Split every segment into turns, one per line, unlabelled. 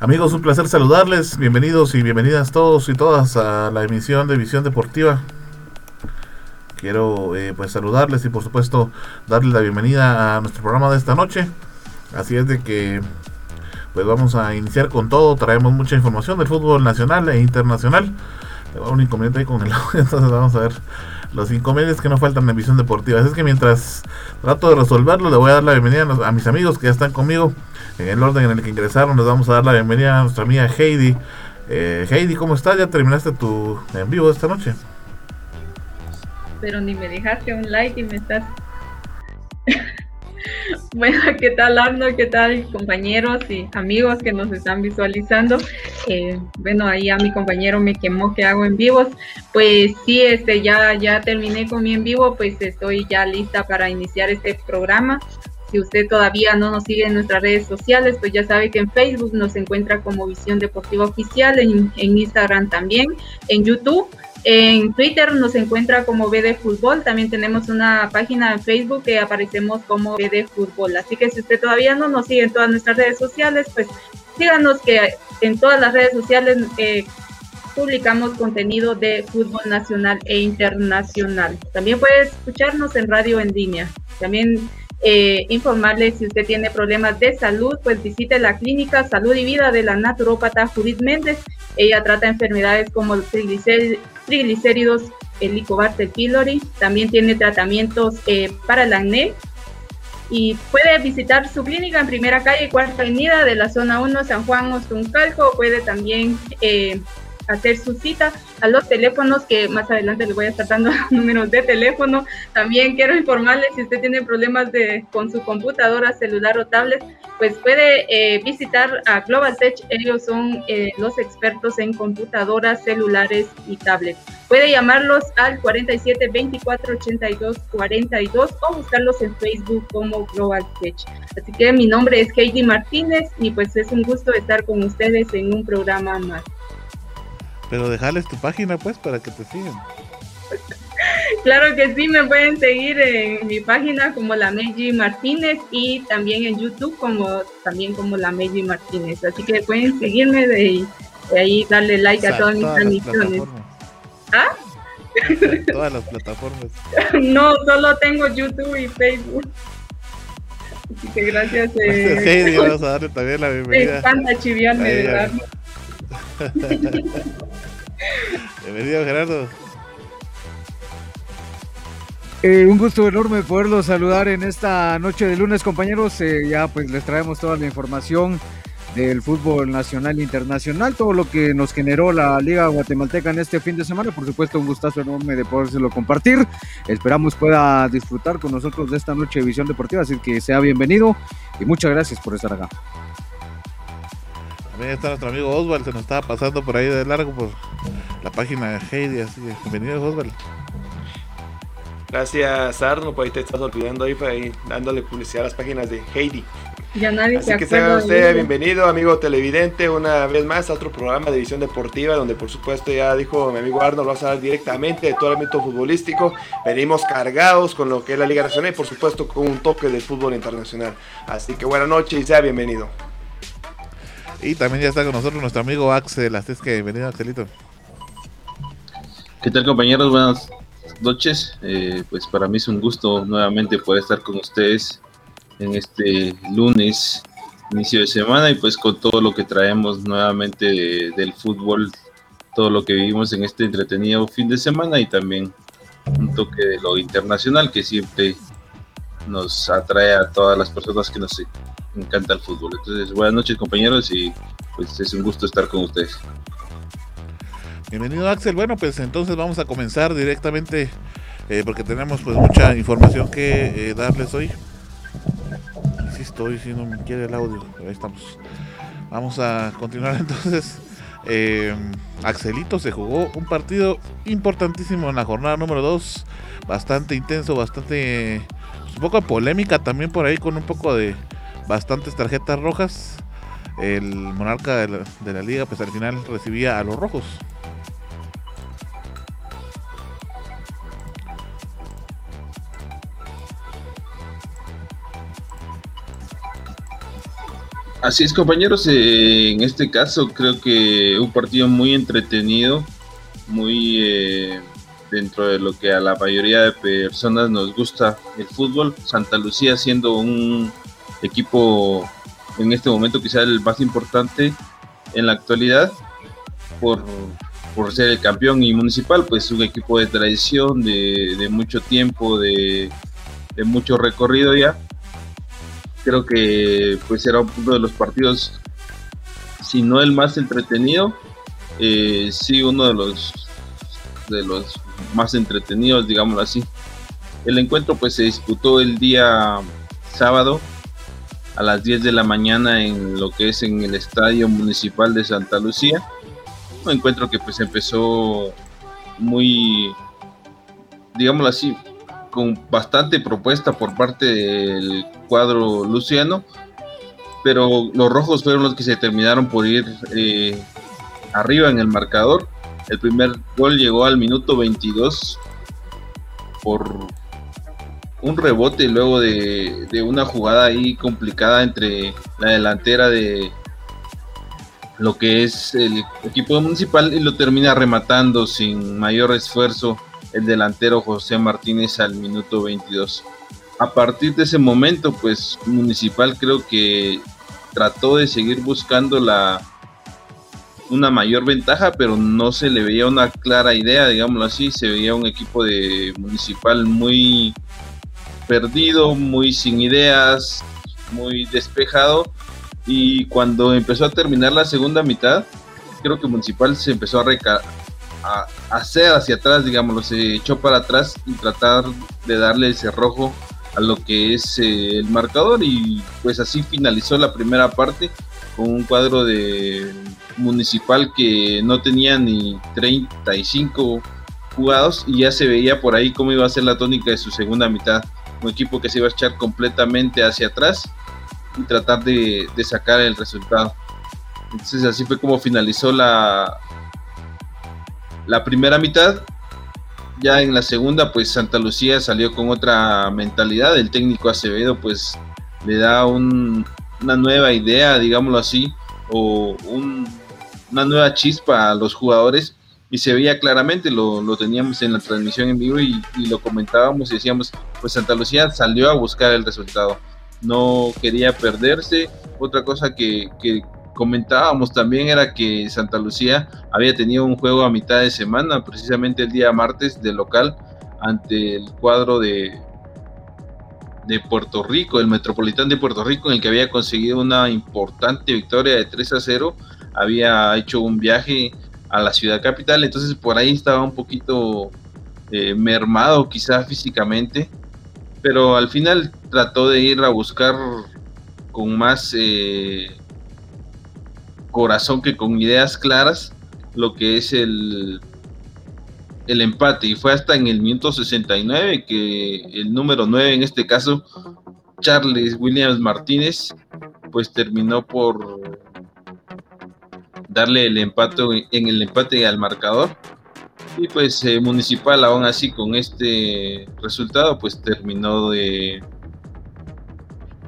Amigos, un placer saludarles. Bienvenidos y bienvenidas todos y todas a la emisión de Visión Deportiva. Quiero eh, pues saludarles y por supuesto darles la bienvenida a nuestro programa de esta noche. Así es de que pues vamos a iniciar con todo. Traemos mucha información del fútbol nacional e internacional. Tengo un inconveniente ahí con el audio, entonces vamos a ver los inconvenientes que no faltan en Visión Deportiva. Así es que mientras trato de resolverlo, le voy a dar la bienvenida a mis amigos que ya están conmigo en el orden en el que ingresaron. Les vamos a dar la bienvenida a nuestra amiga Heidi. Eh, Heidi, ¿cómo estás? ¿Ya terminaste tu en vivo esta noche?
Pero ni me dejaste un like y me estás... bueno, ¿qué tal Arno? ¿Qué tal compañeros y amigos que nos están visualizando? Eh, bueno, ahí a mi compañero me quemó que hago en vivos. Pues sí, este, ya, ya terminé con mi en vivo, pues estoy ya lista para iniciar este programa. Si usted todavía no nos sigue en nuestras redes sociales, pues ya sabe que en Facebook nos encuentra como Visión Deportiva Oficial, en, Instagram también, en YouTube. En Twitter nos encuentra como BD Fútbol. También tenemos una página en Facebook que aparecemos como BD Fútbol. Así que si usted todavía no nos sigue en todas nuestras redes sociales, pues síganos que en todas las redes sociales eh, publicamos contenido de fútbol nacional e internacional. También puede escucharnos en radio en línea. También eh, informarle si usted tiene problemas de salud, pues visite la clínica Salud y Vida de la naturópata Judith Méndez. Ella trata enfermedades como triglicéridos, el Helicobacter pylori, también tiene tratamientos eh, para el acné y puede visitar su clínica en Primera Calle, Cuarta Avenida de la Zona 1, San Juan Ostuncalco. Puede también eh, hacer su cita a los teléfonos que más adelante les voy a estar dando números de teléfono. También quiero informarles si usted tiene problemas de, con su computadora, celular o tablet, pues puede eh, visitar a Global Tech. Ellos son eh, los expertos en computadoras, celulares y tablets. Puede llamarlos al 47 24 82 42 o buscarlos en Facebook como Global Tech. Así que mi nombre es Heidi Martínez y pues es un gusto estar con ustedes en un programa más.
Pero dejarles tu página pues para que te sigan.
Claro que sí, me pueden seguir en mi página como la Meiji Martínez y también en YouTube como también como la Meiji Martínez. Así que pueden seguirme de, ahí darle like a todas mis transmisiones.
¿Ah? Todas las plataformas.
no, solo tengo YouTube y Facebook. Así que gracias.
Eh, vamos a darle también la bienvenida.
Me encanta chiviarme, ¿verdad?
Bienvenido, Gerardo.
Eh, un gusto enorme poderlos saludar en esta noche de lunes, compañeros. Eh, ya pues les traemos toda la información del fútbol nacional e internacional, todo lo que nos generó la Liga Guatemalteca en este fin de semana. Por supuesto, un gustazo enorme de podérselo compartir. Esperamos pueda disfrutar con nosotros de esta noche de visión deportiva, así que sea bienvenido y muchas gracias por estar acá.
También está nuestro amigo Oswald, se nos estaba pasando por ahí de largo por la página de Heidi, así que bienvenido Oswald.
Gracias Arno, por ahí te estás olvidando ahí, dándole publicidad a las páginas de Heidi.
Ya nadie
Así que sea usted bienvenido, amigo televidente, una vez más a otro programa de visión deportiva, donde por supuesto ya dijo mi amigo Arno, lo vamos a hablar directamente de todo el ámbito futbolístico. Venimos cargados con lo que es la Liga Nacional y por supuesto con un toque del fútbol internacional. Así que buena noche y sea bienvenido.
Y también ya está con nosotros nuestro amigo Axel. Así es que bienvenido, Axelito.
¿Qué tal, compañeros? Buenas noches. Eh, pues para mí es un gusto nuevamente poder estar con ustedes en este lunes, inicio de semana, y pues con todo lo que traemos nuevamente del fútbol, todo lo que vivimos en este entretenido fin de semana y también un toque de lo internacional que siempre nos atrae a todas las personas que nos encanta el fútbol. Entonces, buenas noches compañeros y pues es un gusto estar con ustedes.
Bienvenido Axel. Bueno, pues entonces vamos a comenzar directamente eh, porque tenemos pues mucha información que eh, darles hoy. Insisto, hoy si no me quiere el audio, ahí estamos. Vamos a continuar entonces. Eh, Axelito se jugó un partido importantísimo en la jornada número 2, bastante intenso, bastante pues, un poco de polémica también por ahí con un poco de bastantes tarjetas rojas. El monarca de la, liga pues al final recibía a los rojos.
Así es, compañeros. eh, en este caso, creo que un partido muy entretenido, muy eh, dentro de lo que a la mayoría de personas nos gusta el fútbol. Santa Lucía siendo un equipo en este momento quizá el más importante en la actualidad por, por ser el campeón y municipal, pues un equipo de tradición, de, mucho tiempo, de, mucho recorrido ya creo que pues era uno de los partidos, si no el más entretenido, eh, sí uno de los de los más entretenidos, digámoslo así. El encuentro pues se disputó el día sábado a las 10 de la mañana en lo que es en el Estadio Municipal de Santa Lucía. Un encuentro que pues empezó muy, digámoslo así, con bastante propuesta por parte del cuadro luciano, pero los rojos fueron los que se terminaron por ir eh, arriba en el marcador. El primer gol llegó al minuto 22 por un rebote luego de, de una jugada ahí complicada entre la delantera de lo que es el equipo municipal y lo termina rematando sin mayor esfuerzo el delantero José Martínez al minuto 22. A partir de ese momento, pues Municipal creo que trató de seguir buscando la una mayor ventaja, pero no se le veía una clara idea, digámoslo así, se veía un equipo de Municipal muy perdido, muy sin ideas, muy despejado y cuando empezó a terminar la segunda mitad, creo que Municipal se empezó a, hacer hacia atrás, digámoslo, se echó para atrás y tratar de darle el cerrojo a lo que es eh, el marcador y pues así finalizó la primera parte con un cuadro de municipal que no tenía ni 35 jugados y ya se veía por ahí cómo iba a ser la tónica de su segunda mitad. Un equipo que se iba a echar completamente hacia atrás y tratar de, sacar el resultado. Entonces así fue como finalizó la, la primera mitad. Ya en la segunda, pues Santa Lucía salió con otra mentalidad. El técnico Acevedo, pues le da un, una nueva idea, digámoslo así, o un, una nueva chispa a los jugadores. Y se veía claramente, lo, lo teníamos en la transmisión en vivo y, lo comentábamos y decíamos, pues Santa Lucía salió a buscar el resultado. No quería perderse. Otra cosa que, que comentábamos también era que Santa Lucía había tenido un juego a mitad de semana, precisamente el día martes de local, ante el cuadro de, de Puerto Rico, el Metropolitán de Puerto Rico, en el que había conseguido una importante victoria de 3 a 0, había hecho un viaje a la ciudad capital, entonces por ahí estaba un poquito eh, mermado quizá físicamente, pero al final trató de ir a buscar con más eh, corazón que con ideas claras lo que es el, el empate. Y fue hasta en el minuto 69 que el número 9 en este caso Charles Williams Martínez pues terminó por darle el empate en el empate al marcador. Y pues eh, municipal aún así con este resultado pues terminó de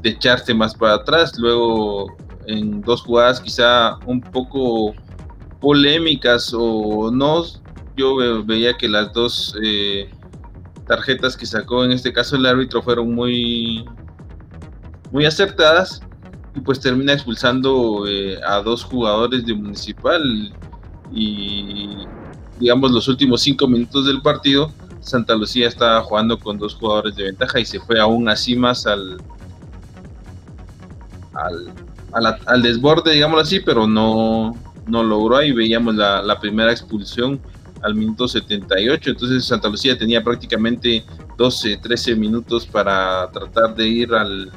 de echarse más para atrás. Luego en dos jugadas quizá un poco polémicas o no. Yo veía que las dos eh, tarjetas que sacó en este caso el árbitro fueron muy, muy acertadas pues termina expulsando eh, a dos jugadores de Municipal y digamos los últimos cinco minutos del partido Santa Lucía estaba jugando con dos jugadores de ventaja y se fue aún así más al, al a la, al desborde, digámoslo así, pero no, no logró. Ahí veíamos la, la, primera expulsión al minuto 78, entonces Santa Lucía tenía prácticamente 12, 13 minutos para tratar de ir al,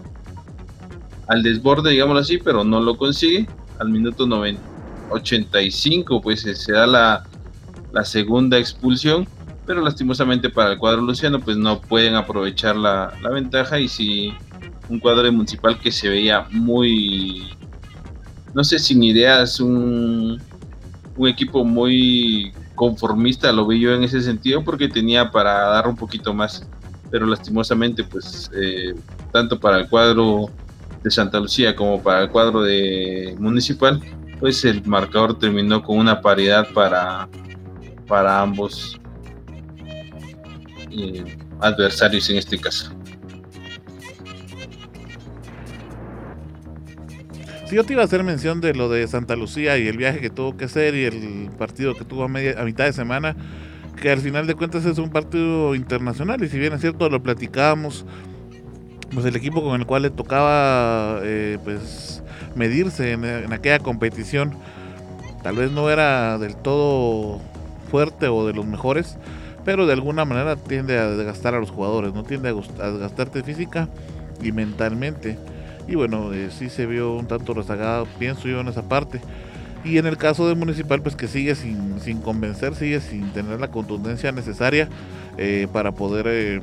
al desborde, digámoslo así, pero no lo consigue. Al minuto 90, 85 pues se da la, la segunda expulsión, pero lastimosamente para el cuadro luciano pues no pueden aprovechar la, la ventaja. Y si un cuadro municipal que se veía muy, no sé, sin ideas, un, un equipo muy conformista, lo vi yo en ese sentido, porque tenía para dar un poquito más, pero lastimosamente, pues, eh, tanto para el cuadro de Santa Lucía como para el cuadro de Municipal, pues el marcador terminó con una paridad para, para ambos eh, adversarios en este caso.
yo te iba a hacer mención de lo de Santa Lucía y el viaje que tuvo que hacer y el partido que tuvo a, media, a mitad de semana, que al final de cuentas es un partido internacional y si bien es cierto lo platicábamos, pues el equipo con el cual le tocaba eh, pues medirse en, aquella competición tal vez no era del todo fuerte o de los mejores, pero de alguna manera tiende a desgastar a los jugadores, no tiende a, desgastarte física y mentalmente. Y bueno, eh, sí se vio un tanto rezagado, pienso yo, en esa parte. Y en el caso del municipal, pues que sigue sin, sin convencer, sigue sin tener la contundencia necesaria eh, para poder,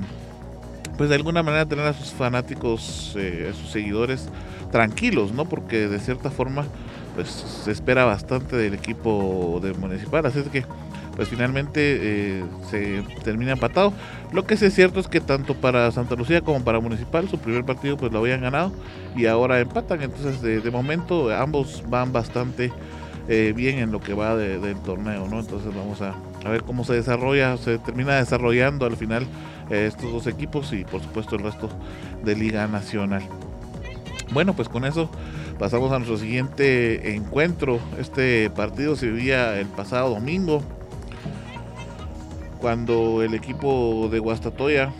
pues de alguna manera, tener a sus fanáticos, a sus seguidores tranquilos, ¿no? Porque de cierta forma, pues se espera bastante del equipo del municipal. Así es que pues finalmente eh, se termina empatado. Lo que sí es cierto es que tanto para Santa Lucía como para Municipal su primer partido pues lo habían ganado y ahora empatan. Entonces de, momento ambos van bastante eh, bien en lo que va del torneo, ¿no? Entonces vamos a, ver cómo se desarrolla, se termina desarrollando al final eh, estos dos equipos y por supuesto el resto de Liga Nacional. Bueno, pues con eso pasamos a nuestro siguiente encuentro. Este partido se vivía el pasado domingo cuando el equipo de Guastatoya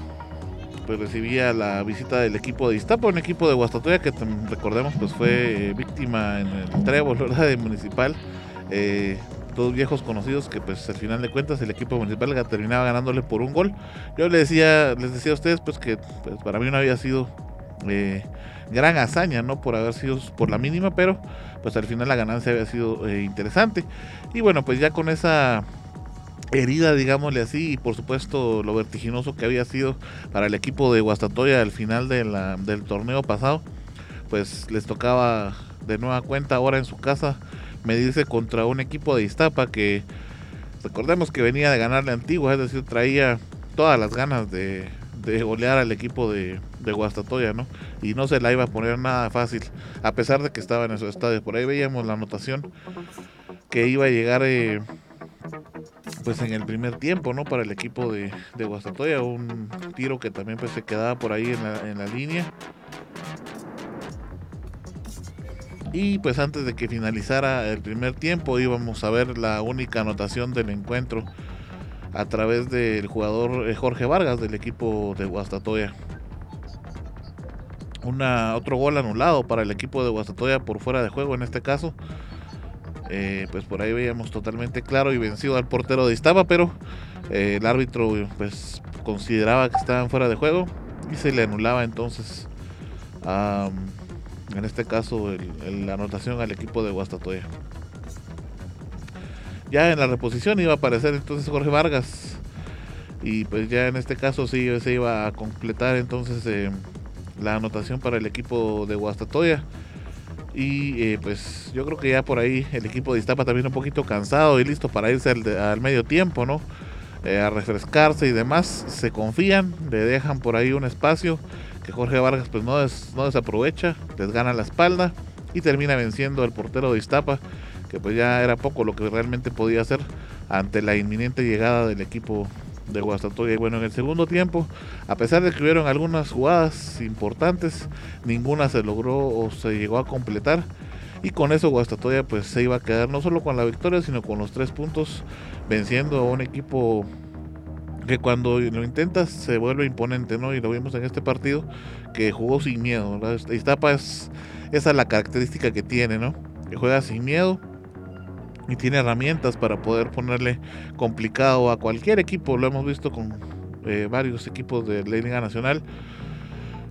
pues recibía la visita del equipo de Iztapa, un equipo de Guastatoya que recordemos pues fue eh, víctima en el trébol de municipal. Eh, dos viejos conocidos que pues al final de cuentas el equipo municipal terminaba ganándole por un gol. Yo les decía, les decía a ustedes pues que pues, para mí no había sido eh, gran hazaña, ¿no? Por haber sido por la mínima, pero pues al final la ganancia había sido interesante. Y bueno, pues ya con esa herida, digámosle así, y por supuesto lo vertiginoso que había sido para el equipo de Guastatoya al final de del torneo pasado, pues les tocaba de nueva cuenta ahora en su casa medirse contra un equipo de Iztapa que recordemos que venía de ganarle Antigua, es decir, traía todas las ganas de, de golear al equipo de, Guastatoya, ¿no? Y no se la iba a poner nada fácil, a pesar de que estaba en esos estadios. Por ahí veíamos la anotación que iba a llegar eh, pues en el primer tiempo, ¿no? Para el equipo de, de Guastatoya, un tiro que también pues se quedaba por ahí en la, en la línea. Y pues antes de que finalizara el primer tiempo íbamos a ver la única anotación del encuentro a través del jugador eh, Jorge Vargas del equipo de Guastatoya. Otro gol anulado para el equipo de Guastatoya por fuera de juego en este caso. Eh, pues por ahí veíamos totalmente claro y vencido al portero de Iztapa, pero eh, el árbitro pues consideraba que estaban fuera de juego y se le anulaba entonces en este caso la anotación al equipo de Guastatoya. Ya en la reposición iba a aparecer entonces Jorge Vargas y pues ya en este caso sí se iba a completar entonces eh, la anotación para el equipo de Guastatoya y eh, pues yo creo que ya por ahí el equipo de Iztapa también un poquito cansado y listo para irse al, medio tiempo, ¿no? Eh, a refrescarse y demás. Se confían, le dejan por ahí un espacio Jorge Vargas pues no, no desaprovecha, les gana la espalda y termina venciendo al portero de Iztapa, que pues ya era poco lo que realmente podía hacer ante la inminente llegada del equipo de Guastatoya. Y bueno, en el segundo tiempo, a pesar de que hubieron algunas jugadas importantes, ninguna se logró o se llegó a completar. Y con eso Guastatoya pues se iba a quedar no solo con la victoria, sino con los tres puntos, venciendo a un equipo que cuando lo intentas se vuelve imponente, ¿no? Y lo vimos en este partido, que jugó sin miedo. La Iztapa es, esa es la característica que tiene, ¿no? Que juega sin miedo y tiene herramientas para poder ponerle complicado a cualquier equipo. Lo hemos visto con eh, varios equipos de la Liga Nacional.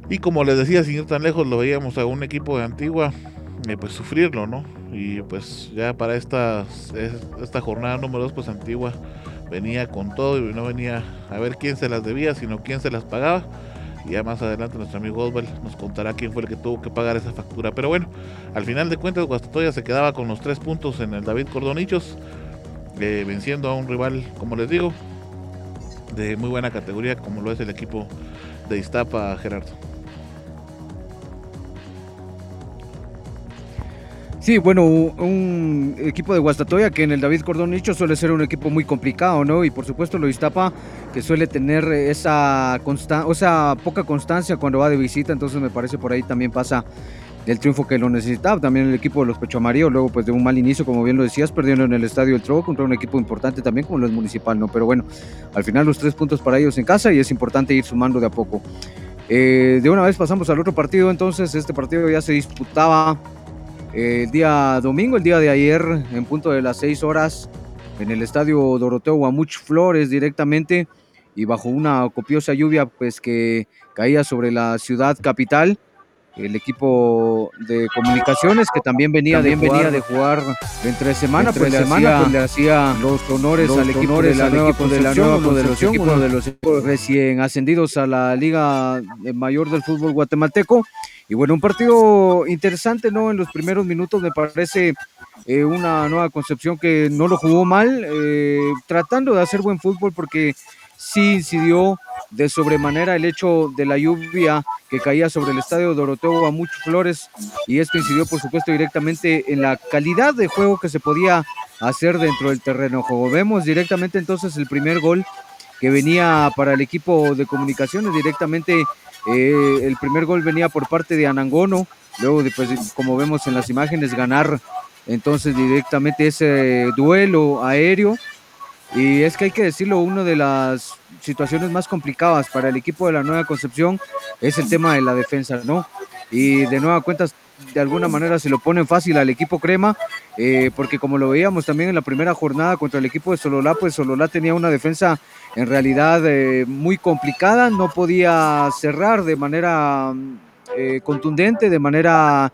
Y como les decía, sin ir tan lejos, lo veíamos a un equipo de Antigua, eh, pues sufrirlo, ¿no? Y pues ya para esta, esta jornada número 2, pues Antigua venía con todo y no venía a ver quién se las debía, sino quién se las pagaba. Y ya más adelante nuestro amigo Oswald nos contará quién fue el que tuvo que pagar esa factura. Pero bueno, al final de cuentas Guastatoya se quedaba con los tres puntos en el David Cordonichos, eh, venciendo a un rival, como les digo, de muy buena categoría como lo es el equipo de Iztapa, Gerardo.
Sí, bueno, un equipo de Guastatoya que en el David Cordón Nicho suele ser un equipo muy complicado, ¿no? Y por supuesto lo Iztapa que suele tener esa, o sea, poca constancia cuando va de visita, entonces me parece por ahí también pasa el triunfo que lo necesitaba. También el equipo de los Pecho Amarillo, luego pues de un mal inicio, como bien lo decías, perdiendo en el Estadio El Trobo contra un equipo importante también como lo es Municipal, ¿no? Pero bueno, al final los tres puntos para ellos en casa y es importante ir sumando de a poco. Eh, de una vez pasamos al otro partido, entonces este partido ya se disputaba el día domingo, el día de ayer, en punto de las 6 horas, en el estadio Doroteo Guamuch Flores directamente y bajo una copiosa lluvia pues que caía sobre la ciudad capital el equipo de comunicaciones que también venía, de, venía de jugar entre semana, entre pues, semana pues, le hacía los honores al equipo de la nueva de la nueva uno de los equipos de los equipos recién ascendidos a la Liga Mayor del Fútbol Guatemalteco. Y bueno, un partido interesante, ¿no? En los primeros minutos me parece eh, una nueva concepción que no lo jugó mal, eh, tratando de hacer buen fútbol porque sí incidió de sobremanera el hecho de la lluvia que caía sobre el estadio Doroteo a muchos flores y esto incidió por supuesto directamente en la calidad de juego que se podía hacer dentro del terreno juego. Vemos directamente entonces el primer gol que venía para el equipo de comunicaciones directamente eh, el primer gol venía por parte de Anangono luego después como vemos en las imágenes ganar entonces directamente ese duelo aéreo y es que hay que decirlo, una de las situaciones más complicadas para el equipo de la Nueva Concepción es el tema de la defensa, ¿no? Y de nueva cuenta, de alguna manera se lo ponen fácil al equipo Crema, eh, porque como lo veíamos también en la primera jornada contra el equipo de Sololá, pues Sololá tenía una defensa en realidad eh, muy complicada, no podía cerrar de manera eh, contundente, de manera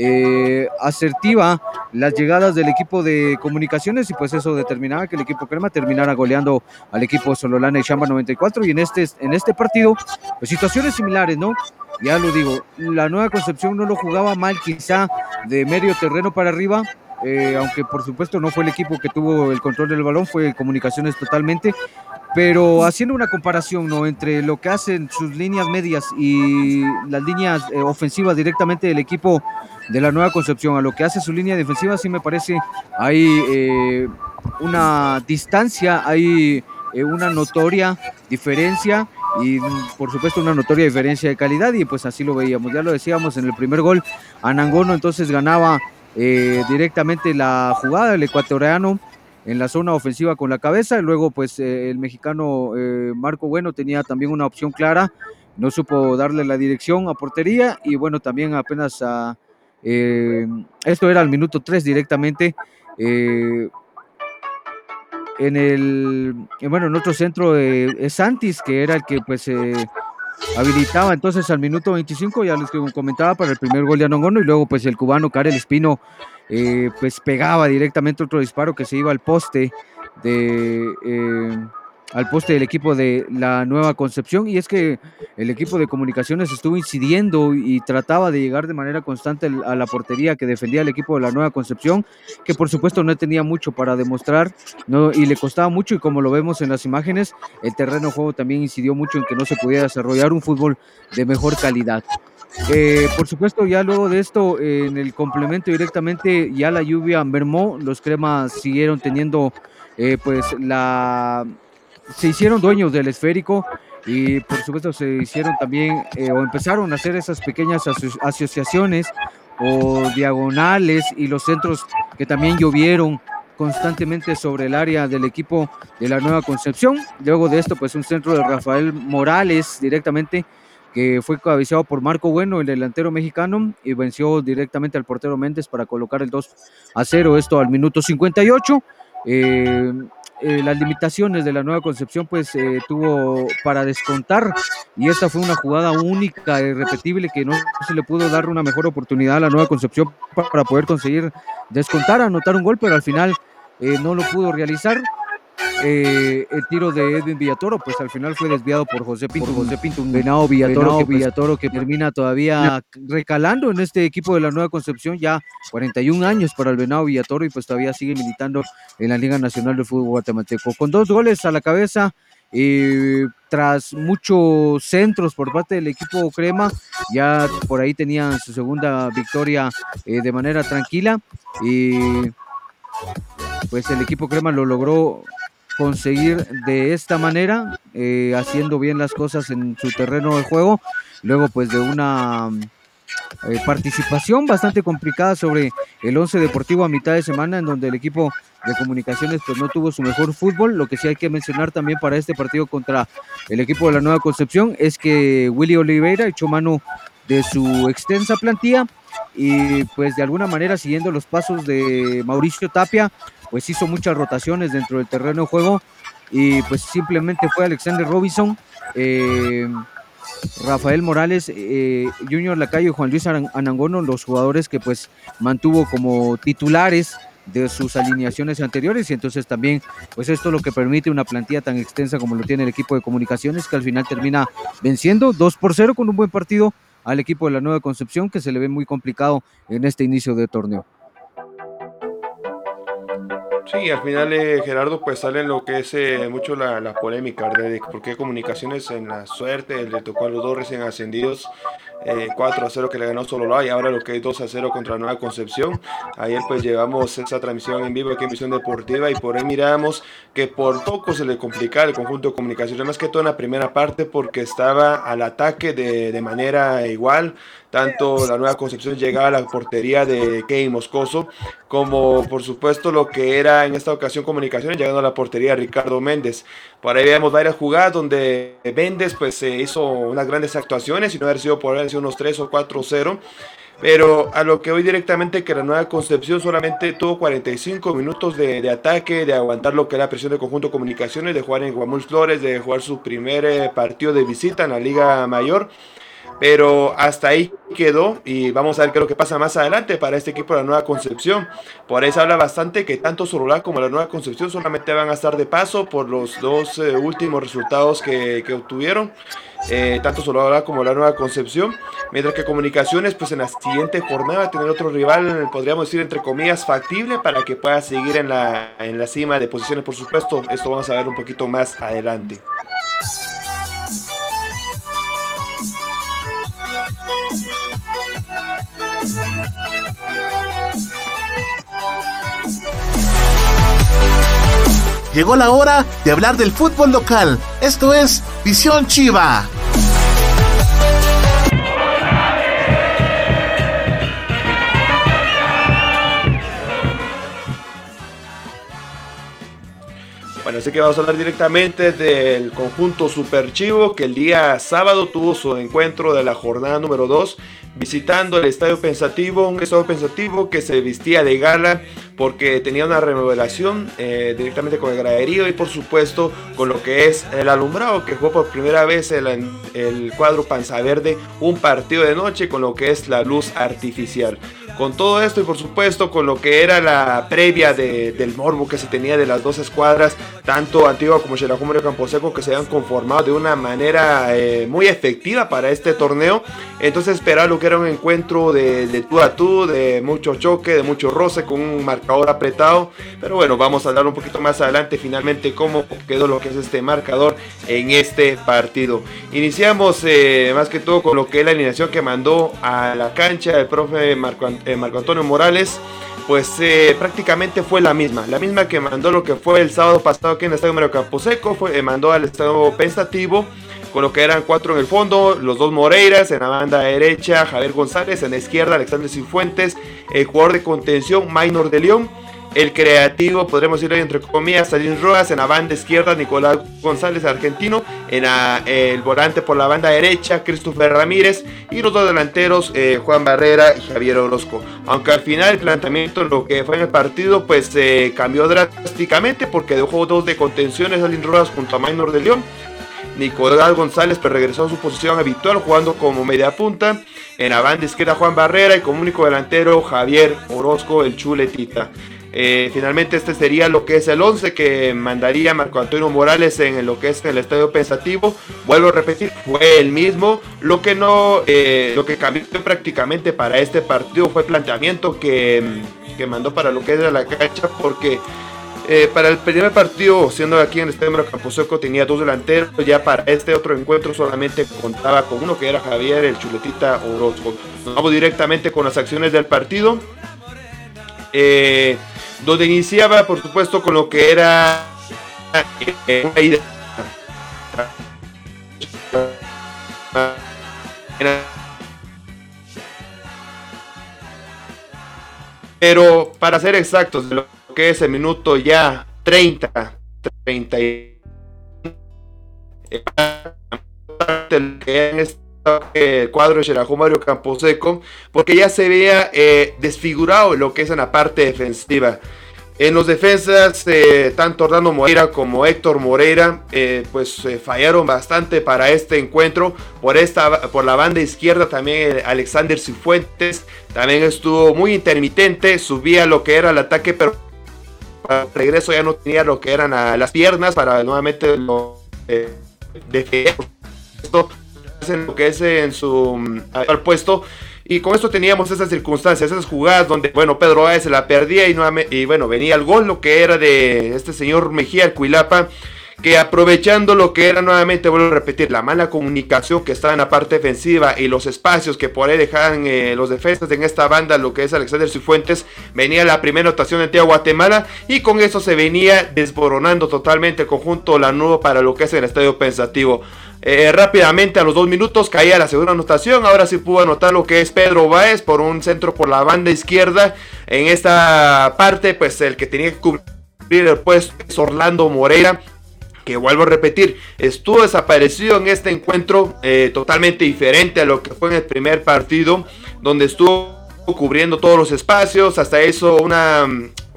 eh, asertiva las llegadas del equipo de comunicaciones y pues eso determinaba que el equipo Crema terminara goleando al equipo Sololana y Chamba 94 y en este, en este partido pues situaciones similares, ¿no? Ya lo digo, la nueva concepción no lo jugaba mal quizá de medio terreno para arriba, eh, aunque por supuesto no fue el equipo que tuvo el control del balón, fue Comunicaciones totalmente, pero haciendo una comparación ¿no? entre lo que hacen sus líneas medias y las líneas eh, ofensivas directamente del equipo de la Nueva Concepción a lo que hace su línea defensiva, sí me parece hay eh, una distancia, hay eh, una notoria diferencia y por supuesto una notoria diferencia de calidad y pues así lo veíamos, ya lo decíamos en el primer gol, Anangono entonces ganaba eh, directamente la jugada, el ecuatoriano en la zona ofensiva con la cabeza, luego pues el mexicano Marco Bueno tenía también una opción clara, no supo darle la dirección a portería y bueno también apenas a eh, esto era al minuto 3 directamente. Eh, en el, bueno, en otro centro de Santis, que era el que pues habilitaba. Entonces al minuto 25, ya les comentaba, para el primer gol de Anongono, y luego pues el cubano Karel Espino eh, pues pegaba directamente otro disparo que se iba al poste de al poste del equipo de la Nueva Concepción y es que el equipo de comunicaciones estuvo incidiendo y trataba de llegar de manera constante a la portería que defendía el equipo de la Nueva Concepción, que por supuesto no tenía mucho para demostrar ¿no? y le costaba mucho y como lo vemos en las imágenes, el terreno de juego también incidió mucho en que no se pudiera desarrollar un fútbol de mejor calidad. Eh, por supuesto, ya luego de esto, en el complemento directamente, ya la lluvia mermó, los cremas siguieron teniendo eh, pues la se hicieron dueños del esférico y por supuesto se hicieron también eh, o empezaron a hacer esas pequeñas asociaciones o diagonales y los centros que también llovieron constantemente sobre el área del equipo de la Nueva Concepción. Luego de esto, pues un centro de Rafael Morales directamente que fue cabeceado por Marco Bueno, el delantero mexicano, y venció directamente al portero Méndez para colocar el 2 a 0, esto al minuto 58. Eh, eh, las limitaciones de la nueva concepción pues eh, tuvo para descontar. Y esta fue una jugada única y repetible que no se le pudo dar una mejor oportunidad a la nueva concepción para poder conseguir descontar, anotar un gol, pero al final no lo pudo realizar eh, el tiro de Edwin Villatoro, pues al final fue desviado por José Pinto, José Pinto, un venado Villatoro, que, pues, Villatoro que termina todavía recalando en este equipo de la Nueva Concepción, ya 41 años para el venado Villatoro y pues todavía sigue militando en la Liga Nacional de Fútbol Guatemalteco. Con dos goles a la cabeza, eh, tras muchos centros por parte del equipo Crema, ya por ahí tenían su segunda victoria eh, de manera tranquila. Y pues el equipo Crema lo logró conseguir de esta manera, eh, haciendo bien las cosas en su terreno de juego, luego pues de una eh, participación bastante complicada sobre el 11 deportivo a mitad de semana en donde el equipo de comunicaciones pues no tuvo su mejor fútbol, lo que sí hay que mencionar también para este partido contra el equipo de la Nueva Concepción es que Willy Oliveira echó mano de su extensa plantilla y pues de alguna manera siguiendo los pasos de Mauricio Tapia pues hizo muchas rotaciones dentro del terreno de juego y pues simplemente fue Alexander Robinson, eh, Rafael Morales, eh, Junior Lacayo y Juan Luis Anangono, los jugadores que pues mantuvo como titulares de sus alineaciones anteriores y entonces también pues esto es lo que permite una plantilla tan extensa como lo tiene el equipo de comunicaciones que al final termina venciendo 2 por 0 con un buen partido al equipo de la Nueva Concepción que se le ve muy complicado en este inicio de torneo.
Sí, al final eh, Gerardo pues sale lo que es eh, mucho la, la polémica, ¿verdad? porque comunicaciones en la suerte, le tocó a los dos recién ascendidos, 4 eh, a 0 que le ganó Solo y ahora lo que es 2 a 0 contra Nueva Concepción. Ayer pues llevamos esa transmisión en vivo aquí en Visión Deportiva y por ahí miramos que por poco se le complicaba el conjunto de comunicaciones, más que todo en la primera parte porque estaba al ataque de, de manera igual, tanto la Nueva Concepción llegaba a la portería de Key Moscoso, como por supuesto lo que era en esta ocasión Comunicaciones, llegando a la portería de Ricardo Méndez. Por ahí vemos varias jugadas donde Méndez pues se hizo unas grandes actuaciones y no haber sido por haber sido unos 3 o 4-0. Pero a lo que hoy directamente que la nueva Concepción solamente tuvo 45 minutos de, ataque, de aguantar lo que era presión de conjunto comunicaciones, de jugar en Guamul Flores, de jugar su primer eh, partido de visita en la Liga Mayor. Pero hasta ahí quedó y vamos a ver qué es lo que pasa más adelante para este equipo de la Nueva Concepción. Por eso habla bastante que tanto Sorolar como la Nueva Concepción solamente van a estar de paso por los dos eh, últimos resultados que, obtuvieron. Eh, tanto Sorolar como la Nueva Concepción. Mientras que Comunicaciones, pues en la siguiente jornada tener otro rival, podríamos decir entre comillas, factible para que pueda seguir en la, en la cima de posiciones, por supuesto. Esto vamos a ver un poquito más adelante.
Llegó la hora de hablar del fútbol local. Esto es Visión Chiva.
Bueno, así que vamos a hablar directamente del conjunto Super Chivo que el día sábado tuvo su encuentro de la jornada número 2 visitando el Estadio Pensativo, un estadio pensativo que se vestía de gala porque tenía una remodelación eh, directamente con el graderío y por supuesto con lo que es el alumbrado que jugó por primera vez el, el cuadro Panza Verde un partido de noche con lo que es la luz artificial. Con todo esto y por supuesto con lo que era la previa del morbo que se tenía de las dos escuadras, tanto Antigua como Campo Camposeco, que se habían conformado de una manera eh, muy efectiva para este torneo. Entonces esperaba lo que era un encuentro de, de tú a tú, de mucho choque, de mucho roce, con un marcador apretado. Pero bueno, vamos a hablar un poquito más adelante finalmente cómo quedó lo que es este marcador en este partido. Iniciamos eh, más que todo con lo que es la alineación que mandó a la cancha el profe Marco eh, Marco Antonio Morales, pues eh, prácticamente fue la misma, la misma que mandó lo que fue el sábado pasado aquí en el Estadio Mario Camposeco, fue, eh, mandó al Estado Pensativo, con lo que eran cuatro en el fondo, los dos Moreiras, en la banda derecha Javier González, en la izquierda Alexander Cifuentes, el jugador de contención Maynor de León, el creativo, podremos decirlo entre comillas, Salín Rojas, en la banda izquierda Nicolás González, argentino, en el volante por la banda derecha Christopher Ramírez y los dos delanteros eh, Juan Barrera y Javier Orozco. Aunque al final el planteamiento, lo que fue en el partido, pues se cambió drásticamente porque dejó dos de contenciones Salín Rojas junto a Maynor de León Nicolás González pues, regresó a su posición habitual jugando como media punta. En la banda izquierda Juan Barrera y como único delantero Javier Orozco, el chuletita. Eh, finalmente este sería lo que es el 11 que mandaría Marco Antonio Morales en lo que es el estadio pensativo. Vuelvo a repetir, fue el mismo. Lo que no, eh, lo que cambió prácticamente para este partido fue el planteamiento que, que mandó para lo que es la cancha porque eh, para el primer partido, siendo aquí en el Estadio Camposeco, tenía dos delanteros. Ya para este otro encuentro solamente contaba con uno que era Javier, el chuletita Orozco. Vamos directamente con las acciones del partido. Eh, donde iniciaba, por supuesto, con lo que era eh, una. Pero para ser exactos, lo que es el minuto ya 30, 30 y el cuadro de Xerajú Mario Camposeco, porque ya se veía eh, desfigurado lo que es en la parte defensiva. En los defensas, eh, tanto Orlando Moreira como Héctor Moreira, eh, pues fallaron bastante para este encuentro. Por, esta, por la banda izquierda también Alexander Cifuentes también estuvo muy intermitente, subía lo que era el ataque, pero regreso ya no tenía lo que eran las piernas para nuevamente lo eh, de esto en lo que es en su mm, actual puesto y con esto teníamos esas circunstancias, esas jugadas donde, bueno, Pedro Báez se la perdía y, nuevamente, y bueno, venía el gol, lo que era de este señor Mejía, el Cuilapa, que aprovechando lo que era nuevamente, vuelvo a repetir, la mala comunicación que estaba en la parte defensiva y los espacios que por ahí dejaban eh, los defensas en esta banda, lo que es Alexander Cifuentes, venía la primera anotación de Guatemala y con eso se venía desboronando totalmente el conjunto Lanudo para lo que es el estadio pensativo. Eh, rápidamente a los dos minutos caía la segunda anotación. Ahora sí pudo anotar lo que es Pedro Báez por un centro por la banda izquierda. En esta parte, pues el que tenía que cubrir el puesto es Orlando Moreira que vuelvo a repetir, estuvo desaparecido en este encuentro eh, totalmente diferente a lo que fue en el primer partido, donde estuvo cubriendo todos los espacios, hasta eso una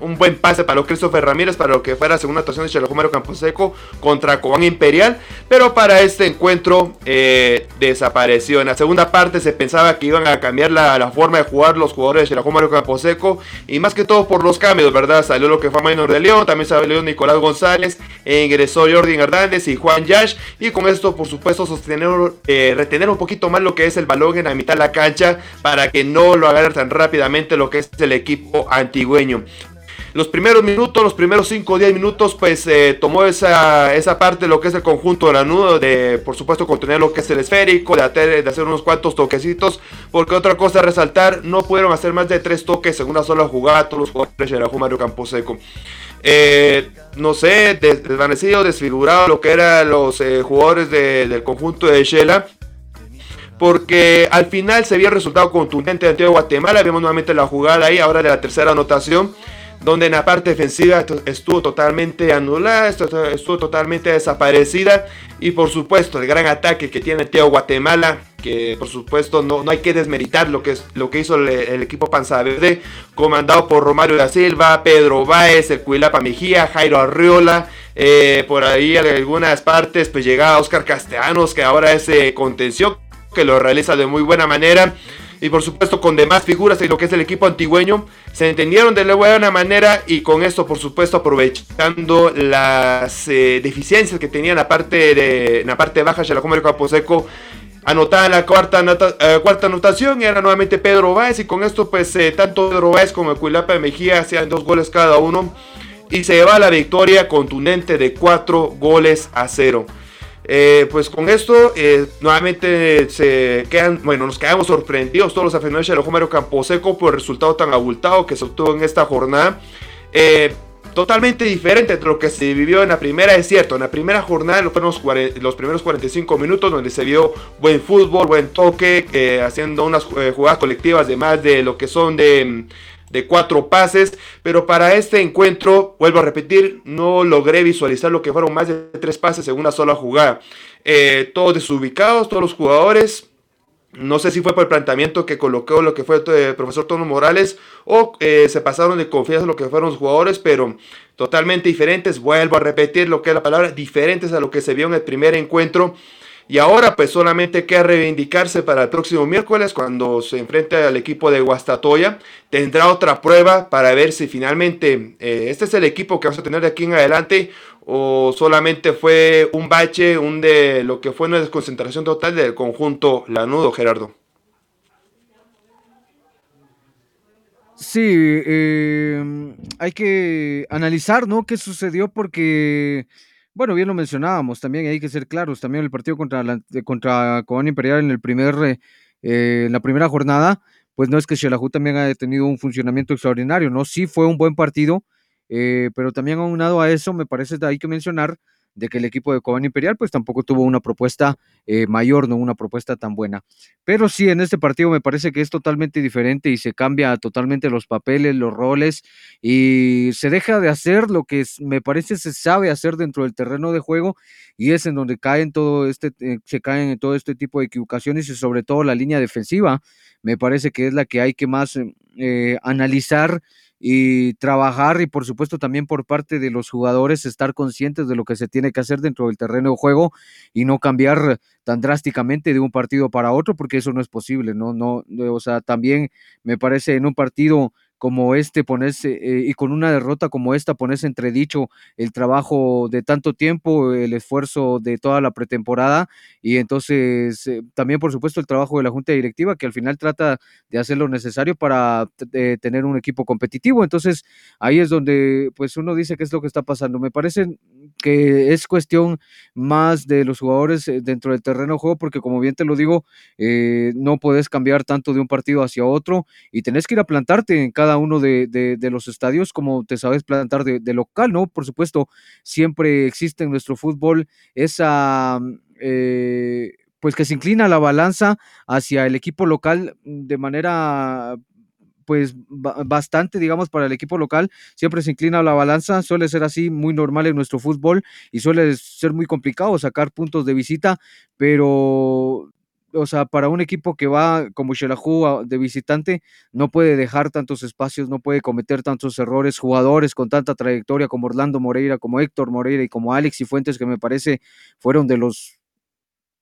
un buen pase para Christopher Ramírez para lo que fuera la segunda actuación de Campo Camposeco contra Cobán Imperial, pero para este encuentro eh, desapareció. En la segunda parte se pensaba que iban a cambiar la, forma de jugar los jugadores de Campo Camposeco y más que todo por los cambios, ¿verdad? Salió lo que fue Maynor de León, también salió Nicolás González, e ingresó Jordi Hernández y Juan Yash y con esto por supuesto sostener, eh, retener un poquito más lo que es el balón en la mitad de la cancha para que no lo agarre tan rápidamente lo que es el equipo antigüeño. Los primeros minutos, los primeros 5 o 10 minutos, pues eh, tomó esa, esa parte de lo que es el conjunto de la nudo, de por supuesto contener lo que es el esférico, de hacer, unos cuantos toquecitos, porque otra cosa a resaltar, no pudieron hacer más de 3 toques en una sola jugada todos los jugadores de la Mario Camposeco. Eh, no sé, desvanecido, desfigurado lo que eran los eh, jugadores del conjunto de Shela porque al final se había resultado contundente ante Guatemala. Vemos nuevamente la jugada ahí, ahora de la tercera anotación donde en la parte defensiva estuvo totalmente anulada, estuvo totalmente desaparecida. Y por supuesto el gran ataque que tiene Teo Guatemala, que por supuesto no, no hay que desmeritar lo que, es, lo que hizo el, equipo Panza Verde, comandado por Romario da Silva, Pedro Báez, el Cuilapa Mejía, Jairo Arriola, eh, por ahí en algunas partes pues llegaba Oscar Castellanos, que ahora es eh, contención, que lo realiza de muy buena manera y por supuesto con demás figuras y lo que es el equipo antigüeño se entendieron de la buena manera y con esto por supuesto aprovechando las eh, deficiencias que tenía en la parte de la parte baja de la Comer Seco anotada la cuarta, eh, cuarta anotación y era nuevamente Pedro Báez y con esto pues eh, tanto Pedro Báez como Cuilapa de Mejía hacían dos goles cada uno y se lleva la victoria contundente de cuatro goles a cero. Eh, pues con esto, eh, nuevamente se quedan, bueno, nos quedamos sorprendidos todos los aficionados de Mario Camposeco por el resultado tan abultado que se obtuvo en esta jornada. Eh, totalmente diferente de lo que se vivió en la primera, es cierto, en la primera jornada, los primeros, los primeros 45 minutos, donde se vio buen fútbol, buen toque, haciendo unas jugadas colectivas de más de lo que son de de cuatro pases, pero para este encuentro, vuelvo a repetir, no logré visualizar lo que fueron más de tres pases en una sola jugada. Eh, todos desubicados, todos los jugadores, no sé si fue por el planteamiento que colocó lo que fue el profesor Tono Morales o eh, se pasaron de confianza lo que fueron los jugadores, pero totalmente diferentes. Vuelvo a repetir lo que es la palabra, diferentes a lo que se vio en el primer encuentro. Y ahora pues solamente queda reivindicarse para el próximo miércoles cuando se enfrente al equipo de Guastatoya. Tendrá otra prueba para ver si finalmente eh, este es el equipo que vamos a tener de aquí en adelante o solamente fue un bache, un de lo que fue una desconcentración total del conjunto Lanudo, Gerardo.
Sí, eh, hay que analizar, ¿no? ¿Qué sucedió? Porque bueno, bien lo mencionábamos, también hay que ser claros, también el partido contra, la, contra Cobán Imperial en, el primer, eh, eh, la primera jornada, pues no es que Xelajú también haya tenido un funcionamiento extraordinario, ¿no? Sí fue un buen partido, eh, pero también aunado a eso, me parece que hay que mencionar de que el equipo de Cobán Imperial pues tampoco tuvo una propuesta eh, mayor, no una propuesta tan buena. Pero sí, en este partido me parece que es totalmente diferente y se cambia totalmente los papeles, los roles y se deja de hacer lo que me parece se sabe hacer dentro del terreno de juego y es en donde caen todo este, eh, se caen en todo este tipo de equivocaciones y sobre todo la línea defensiva. Me parece que es la que hay que más eh, analizar y trabajar y por supuesto también por parte de los jugadores estar conscientes de lo que se tiene que hacer dentro del terreno de juego y no cambiar tan drásticamente de un partido para otro porque eso no es posible, no no o sea, también me parece en un partido como este, ponerse, eh, y con una derrota como esta, ponerse entredicho el trabajo de tanto tiempo, el esfuerzo de toda la pretemporada, y entonces eh, también, por supuesto, el trabajo de la Junta Directiva, que al final trata de hacer lo necesario para eh, tener un equipo competitivo. Entonces, ahí es donde, pues, uno dice qué es lo que está pasando. Me parece que es cuestión más de los jugadores dentro del terreno de juego, porque como bien te lo digo, no puedes cambiar tanto de un partido hacia otro y tenés que ir a plantarte en cada uno de, los estadios, como te sabes plantar de, local, ¿no? Por supuesto, siempre existe en nuestro fútbol esa, eh, pues que se inclina la balanza hacia el equipo local de manera pues bastante, digamos, para el equipo local, siempre se inclina la balanza, suele ser así muy normal en nuestro fútbol y suele ser muy complicado sacar puntos de visita, pero o sea, para un equipo que va como Xelajú de visitante, no puede dejar tantos espacios, no puede cometer tantos errores. Jugadores con tanta trayectoria como Orlando Moreira, como Héctor Moreira y como Alex y Fuentes, que me parece fueron de los,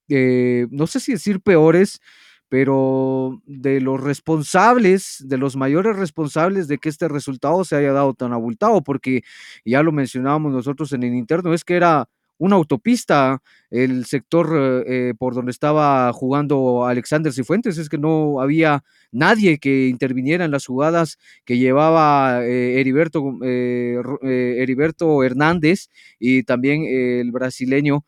eh, no sé si decir peores, pero de los responsables, de los mayores responsables de que este resultado se haya dado tan abultado, porque ya lo mencionábamos nosotros en el interno, es que era una autopista, el sector eh, por donde estaba jugando Alexander Cifuentes, es que no había nadie que interviniera en las jugadas que llevaba eh, Heriberto, eh, Heriberto Hernández y también el brasileño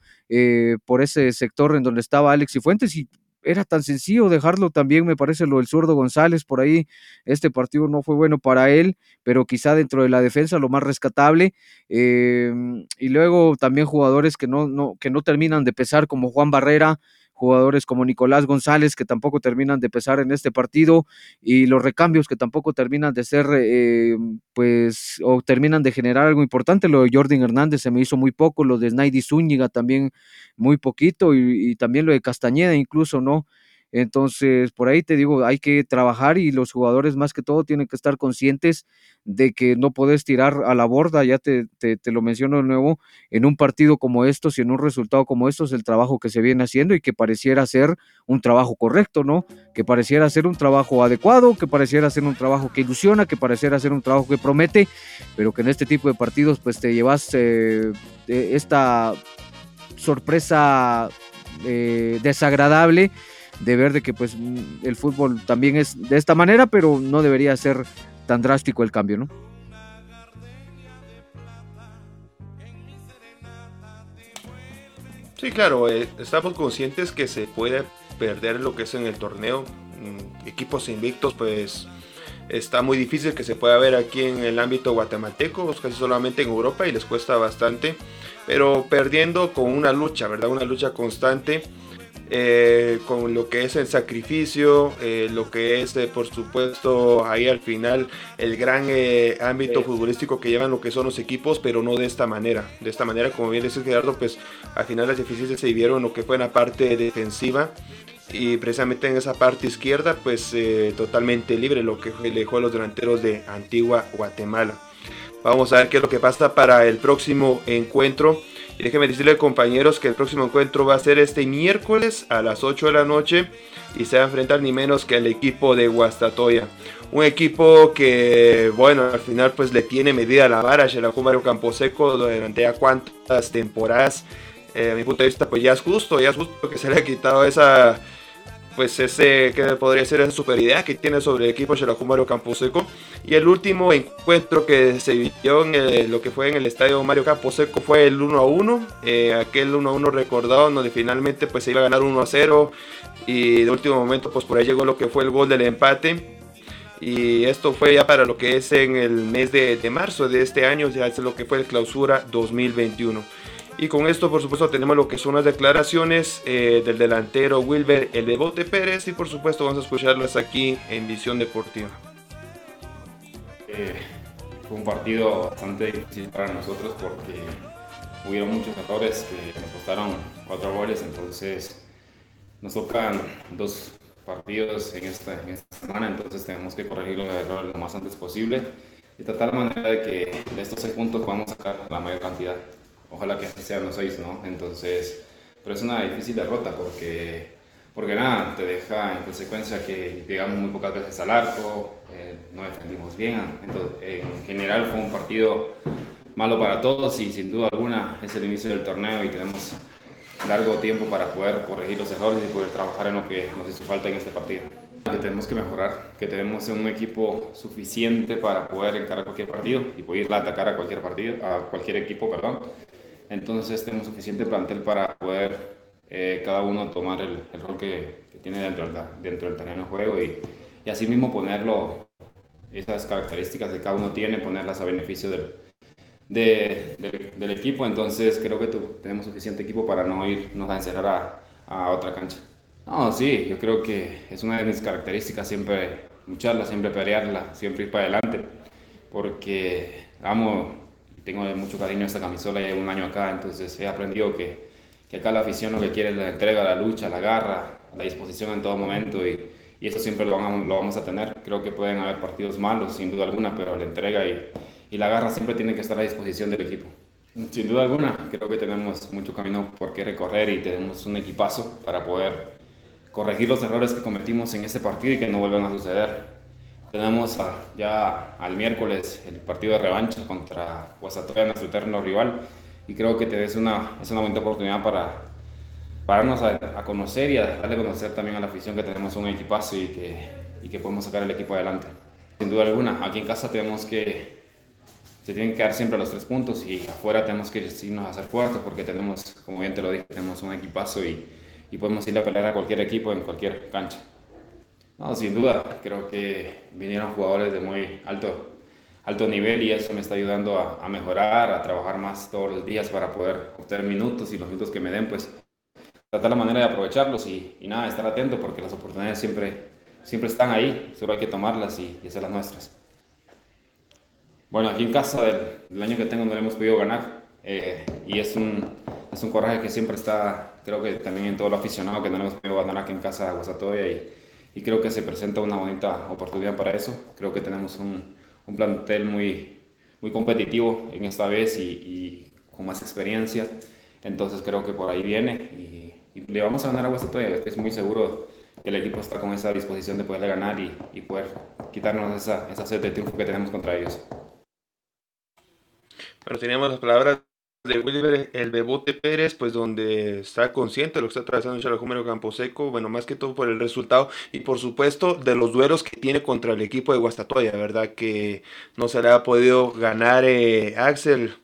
por ese sector en donde estaba Alex Cifuentes y era tan sencillo dejarlo también, me parece lo del zurdo González por ahí. Este partido no fue bueno para él, pero quizá dentro de la defensa lo más rescatable. Em, y luego también jugadores que no, no, que no terminan de pesar, como Juan Barrera, jugadores como Nicolás González que tampoco terminan de pesar en este partido y los recambios que tampoco terminan de ser, eh, pues, o terminan de generar algo importante. Lo de Jordan Hernández se me hizo muy poco, lo de Snaidy Zúñiga también muy poquito y, y también lo de Castañeda incluso, ¿no? Entonces, por ahí te digo, hay que trabajar y los jugadores más que todo tienen que estar conscientes de que no puedes tirar a la borda, ya te, te, lo menciono de nuevo, en un partido como estos y en un resultado como estos, el trabajo que se viene haciendo y que pareciera ser un trabajo correcto, ¿no? Que pareciera ser un trabajo adecuado, que pareciera ser un trabajo que ilusiona, que pareciera ser un trabajo que promete, pero que en este tipo de partidos pues te llevas eh, esta sorpresa eh, desagradable de ver de que pues mm, el fútbol también es de esta manera, pero no debería ser tan drástico el cambio, ¿no?
Sí, claro, eh, estamos conscientes que se puede perder lo que es en el torneo. Mm, equipos invictos, pues está muy difícil que se pueda ver aquí en el ámbito guatemalteco, casi solamente en Europa y les cuesta bastante, pero perdiendo con una lucha, ¿verdad? Una lucha constante eh, con lo que es el sacrificio, eh, lo que es, por supuesto, ahí al final el gran ámbito futbolístico que llevan lo que son los equipos, pero no de esta manera. De esta manera, como bien dice Gerardo, pues al final las deficiencias se vivieron en lo que fue en la parte defensiva y precisamente en esa parte izquierda pues totalmente libre lo que le dejó a los delanteros de Antigua Guatemala. Vamos a ver qué es lo que pasa para el próximo encuentro. Y déjenme decirle compañeros que el próximo encuentro va a ser este miércoles a las 8 de la noche y se va a enfrentar ni menos que al equipo de Guastatoya. Un equipo que, bueno, al final pues le tiene medida la vara a Mario Camposeco durante ya cuántas temporadas. Eh, a mi punto de vista pues ya es justo, ya es justo que se le ha quitado esa pues ese que podría ser esa superioridad que tiene sobre el equipo Mario Camposeco. Y el último encuentro que se vivió en lo que fue en el estadio Mario Camposeco fue el 1 a 1. Eh, aquel 1 a 1 recordado donde finalmente pues se iba a ganar 1 a 0 y de último momento pues por ahí llegó lo que fue el gol del empate. Y esto fue ya para lo que es en el mes de, de marzo de este año, ya es lo que fue el clausura 2021. Y con esto, por supuesto, tenemos lo que son las declaraciones eh, del delantero Wilber El Bebote Pérez. Y por supuesto, vamos a escucharlas aquí en Visión Deportiva.
Eh, fue un partido bastante difícil para nosotros porque hubieron muchos errores que nos costaron cuatro goles. Entonces, nos tocan dos partidos en esta, semana. Entonces, tenemos que corregir los errores lo más antes posible y tratar de manera de que de estos seis puntos podamos sacar la mayor cantidad. Ojalá que sean los seis, ¿no? Entonces, pero es una difícil derrota porque, porque nada, te deja en consecuencia que llegamos muy pocas veces al arco, eh, no defendimos bien. Entonces, en general fue un partido malo para todos y sin duda alguna es el inicio del torneo y tenemos largo tiempo para poder corregir los errores y poder trabajar en lo que nos hizo falta en este partido. Que tenemos que mejorar, que tenemos un equipo suficiente para poder encarar cualquier partido y poder atacar a cualquier partido, a cualquier equipo, perdón. Entonces tenemos suficiente plantel para poder eh, cada uno tomar el, rol que, tiene dentro, dentro del terreno de juego y, y así mismo ponerlo, esas características que cada uno tiene, ponerlas a beneficio del, del equipo. Entonces creo que tenemos suficiente equipo para no irnos a encerrar a, a otra cancha. No, sí, yo creo que es una de mis características siempre lucharla, siempre pelearla, siempre ir para adelante, porque amo tengo mucho cariño a esta camisola, llevo un año acá, entonces he aprendido que, que, acá la afición lo que quiere es la entrega, la lucha, la garra, la disposición en todo momento y, y eso siempre lo vamos, lo vamos, a tener. Creo que pueden haber partidos malos, sin duda alguna, pero la entrega y, y la garra siempre tiene que estar a disposición del equipo. Sin duda alguna, creo que tenemos mucho camino por qué recorrer y tenemos un equipazo para poder corregir los errores que cometimos en este partido y que no vuelvan a suceder. Tenemos ya al miércoles el partido de revancha contra Guasatoya, nuestro eterno rival, y creo que es una, es una buena oportunidad para, para darnos a, conocer y a darle a conocer también a la afición que tenemos un equipazo y que, y que podemos sacar el equipo adelante. Sin duda alguna, aquí en casa tenemos que, se tienen que dar siempre los tres puntos y afuera tenemos que irnos a hacer fuertes porque tenemos, como bien te lo dije, tenemos un equipazo y, y podemos ir a pelear a cualquier equipo en cualquier cancha. No, sin duda, creo que vinieron jugadores de muy alto, alto nivel y eso me está ayudando a, mejorar, a trabajar más todos los días para poder obtener minutos y los minutos que me den, pues tratar la manera de aprovecharlos y, nada, estar atento porque las oportunidades siempre, siempre están ahí, solo hay que tomarlas y, y hacer las nuestras. Bueno, aquí en casa del, año que tengo no le hemos podido ganar eh, y es un, es un coraje que siempre está, creo que también en todo lo aficionado que no le hemos podido ganar aquí en casa a Guasatoya y y creo que se presenta una bonita oportunidad para eso. Creo que tenemos un, un plantel muy, muy competitivo en esta vez y, y, con más experiencia. Entonces creo que por ahí viene y, le vamos a ganar a Guastatoya. Estoy muy seguro que el equipo está con esa disposición de poderle ganar y, y poder quitarnos esa, esa sed de triunfo que tenemos contra ellos.
Bueno, teníamos las palabras de Wilber el Bebote Pérez, pues donde está consciente de lo que está atravesando Campo Camposeco, bueno, más que todo por el resultado y por supuesto de los duelos que tiene contra el equipo de Guastatoya, ¿verdad? Que no se le ha podido ganar eh, Axel.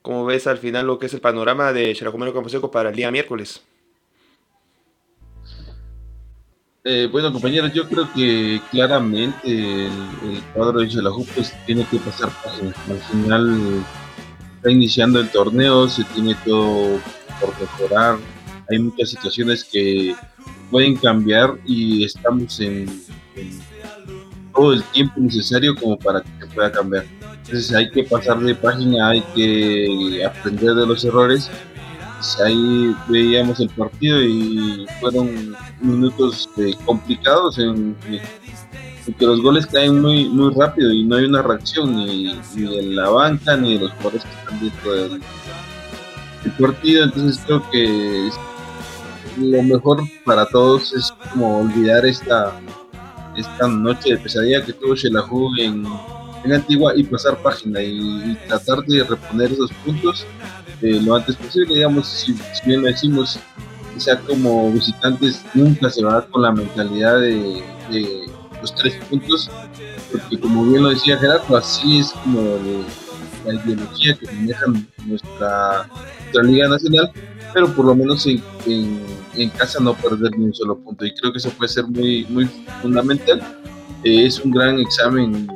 ¿Cómo ves al final lo que es el panorama de Campo Camposeco para el día miércoles?
Eh, bueno, compañeros, yo creo que claramente el, cuadro de Xelajú pues tiene que pasar Al final está iniciando el torneo, se tiene todo por mejorar. Hay muchas situaciones que pueden cambiar y estamos en, todo el tiempo necesario como para que pueda cambiar. Entonces hay que pasar de página, hay que aprender de los errores. Pues ahí veíamos el partido y fueron minutos eh, complicados en, que los goles caen muy muy rápido y no hay una reacción ni, ni en la banca ni de los jugadores que están dentro del, partido. Entonces creo que lo mejor para todos es como olvidar esta, esta noche de pesadilla que tuvo Shelahu en, en Antigua y pasar página y, tratar de reponer esos puntos eh, lo antes posible. Digamos, si, bien lo decimos, sea como visitantes, nunca se va con la mentalidad de, los tres puntos, porque como bien lo decía Gerardo, así es como la ideología que maneja nuestra, nuestra Liga Nacional, pero por lo menos en en casa no perder ni un solo punto. Y creo que eso puede ser muy, muy fundamental. Eh, es un gran examen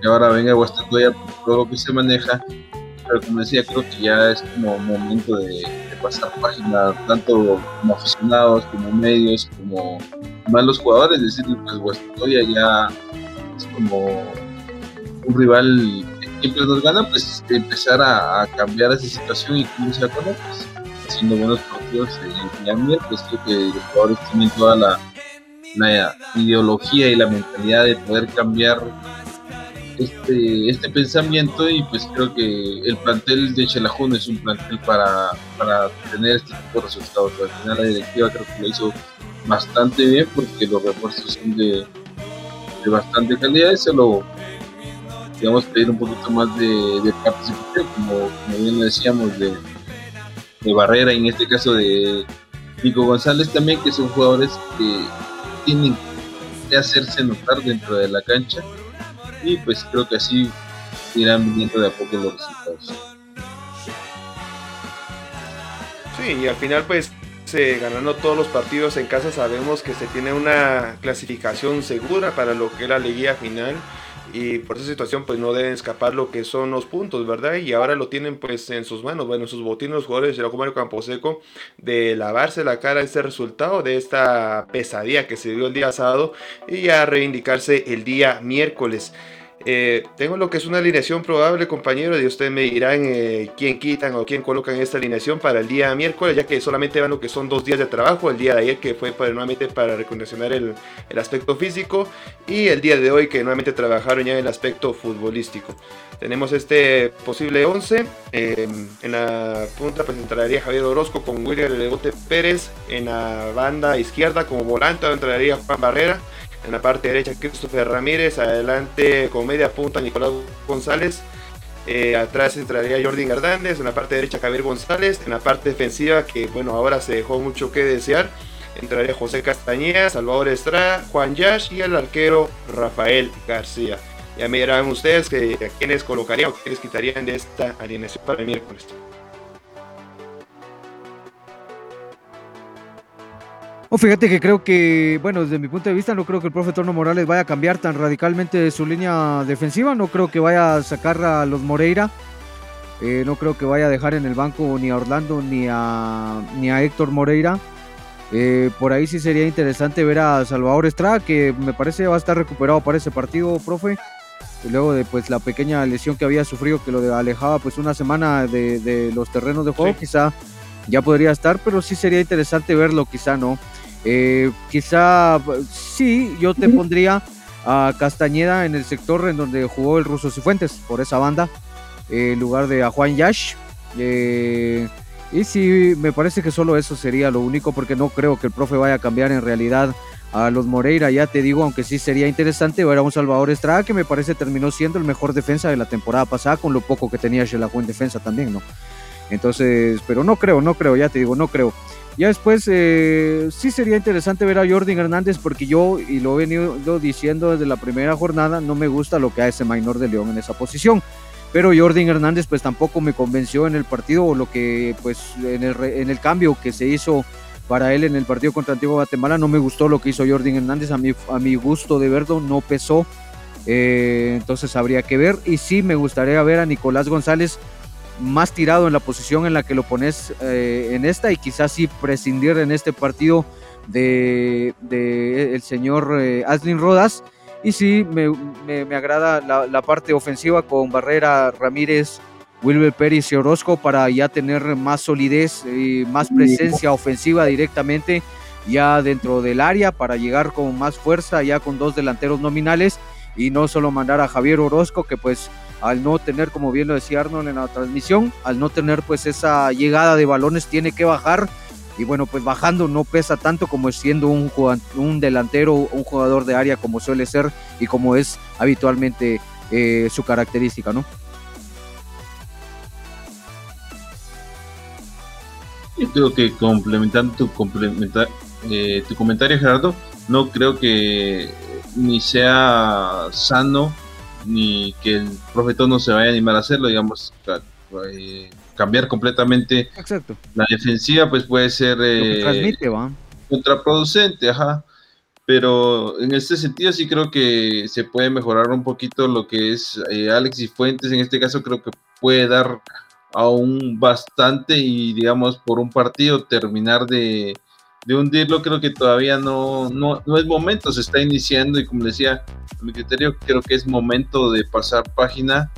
que ahora venga Guastatoya por todo lo que se maneja. Pero como decía, creo que ya es como momento de, pasar página, tanto como aficionados, como medios, como malos jugadores. Es decir, pues Guastatoya ya es como un rival que siempre nos gana, pues empezar a, cambiar esa situación y como se acuerda, pues haciendo buenos partidos en Miami, pues creo que los jugadores tienen toda la, ideología y la mentalidad de poder cambiar este, este pensamiento y pues creo que el plantel de Chelajón es un plantel para, para tener este tipo de resultados. Al final la directiva creo que lo hizo bastante bien porque los refuerzos son de, de bastante calidad y se lo digamos pedir un poquito más de, de participación como, bien decíamos de de Barrera, en este caso de Nico González también, que son jugadores que tienen que hacerse notar dentro de la cancha y pues creo que así irán viniendo de a poco los resultados.
Sí, y al final pues ganando todos los partidos en casa sabemos que se tiene una clasificación segura para lo que es la liguilla final y por esa situación pues no deben escapar lo que son los puntos, ¿verdad? Y ahora lo tienen pues en sus manos, bueno, en sus botines los jugadores de Mario Camposeco de lavarse la cara este resultado de esta pesadilla que se dio el día sábado y a reivindicarse el día miércoles. Eh, tengo lo que es una alineación probable, compañero, y ustedes me dirán eh, quién quitan o quién colocan esta alineación para el día miércoles, ya que solamente van lo que son dos días de trabajo, el día de ayer que fue para, nuevamente para recondicionar el, el, aspecto físico y el día de hoy que nuevamente trabajaron ya en el aspecto futbolístico. Tenemos este posible 11, eh, en la punta pues entraría Javier Orozco con William Legote Pérez, en la banda izquierda como volante entraría Juan Barrera, en la parte derecha, Christopher Ramírez. Adelante, con media punta, Nicolás González. Eh, atrás entraría Jordi Hernández. En la parte derecha, Javier González. En la parte defensiva, que bueno, ahora se dejó mucho que desear. Entraría José Castañeda, Salvador Estrada, Juan Yash y el arquero Rafael García. Ya me dirán ustedes que a quiénes colocarían o quiénes quitarían de esta alineación para el miércoles.
Fíjate que creo que, bueno, desde mi punto de vista, no creo que el profe Torno Morales vaya a cambiar tan radicalmente su línea defensiva. No creo que vaya a sacar a los Moreira. Eh, no creo que vaya a dejar en el banco ni a Orlando ni a, ni a Héctor Moreira. Eh, por ahí sí sería interesante ver a Salvador Estrada, que me parece va a estar recuperado para ese partido, profe. luego de pues la pequeña lesión que había sufrido, que lo alejaba pues una semana de, los terrenos de juego, quizá ya podría estar, pero sí sería interesante verlo, quizá no. Eh, quizá sí, yo te pondría a Castañeda en el sector en donde jugó el Ruso Cifuentes, por esa banda, en lugar de a Juan Yash. Eh, y sí, me parece que solo eso sería lo único, porque no creo que el profe vaya a cambiar en realidad a los Moreira, ya te digo, aunque sí sería interesante ver a un Salvador Estrada, que me parece terminó siendo el mejor defensa de la temporada pasada, con lo poco que tenía Shelahu en defensa también, ¿no? Entonces, pero no creo, no creo, ya te digo, no creo. Ya después eh, sí sería interesante ver a Jordi Hernández porque yo, y lo he venido diciendo desde la primera jornada, no me gusta lo que hace Maynor de León en esa posición. Pero Jordi Hernández pues tampoco me convenció en el partido o lo que pues en el, en el cambio que se hizo para él en el partido contra Antigua Guatemala. No me gustó lo que hizo Jordi Hernández, a mi, a mi gusto de verlo no pesó. Eh, entonces habría que ver. Y sí me gustaría ver a Nicolás González más tirado en la posición en la que lo pones eh, en esta y quizás sí prescindir en este partido de, el señor eh, Aslin Rodas. Y sí, me, me, agrada la, parte ofensiva con Barrera, Ramírez, Wilber Pérez y Orozco para ya tener más solidez y más presencia ofensiva directamente ya dentro del área para llegar con más fuerza ya con dos delanteros nominales y no solo mandar a Javier Orozco que pues al no tener, como bien lo decía Arnold en la transmisión, al no tener pues esa llegada de balones tiene que bajar y bueno, pues bajando no pesa tanto como siendo un, un delantero, un jugador de área como suele ser y como es habitualmente eh, su característica, ¿no?
Yo creo que complementando tu, complementar, eh, tu comentario, Gerardo, no creo que ni sea sano ni que el profetón no se vaya a animar a hacerlo, digamos, eh, cambiar completamente la defensiva, pues puede ser eh, contraproducente, ajá. Pero en este sentido sí creo que se puede mejorar un poquito lo que es eh, Alex y Fuentes, en este caso creo que puede dar aún bastante y digamos por un partido terminar de, de hundirlo creo que todavía no, no, no, es momento, se está iniciando y como decía, a mi criterio creo que es momento de pasar página.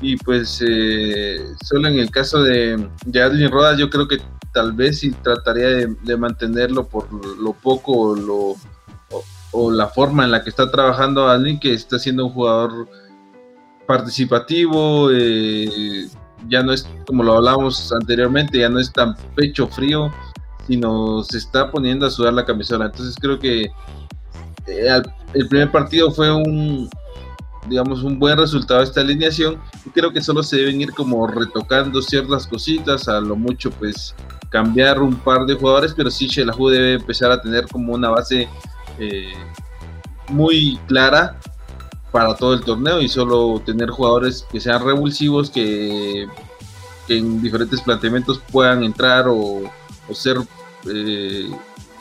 Y pues eh, solo en el caso de, de Rodas yo creo que tal vez sí trataría de, mantenerlo por lo poco o, lo, o, la forma en la que está trabajando alguien que está siendo un jugador participativo, eh, ya no es como lo hablábamos anteriormente, ya no es tan pecho frío, sino se está poniendo a sudar la camisola. Entonces creo que eh, el primer partido fue un, digamos, un buen resultado esta alineación y creo que solo se deben ir como retocando ciertas cositas, a lo mucho pues cambiar un par de jugadores, pero sí Shelahu debe empezar a tener como una base eh, muy clara para todo el torneo y solo tener jugadores que sean revulsivos, que, en diferentes planteamientos puedan entrar o ser eh,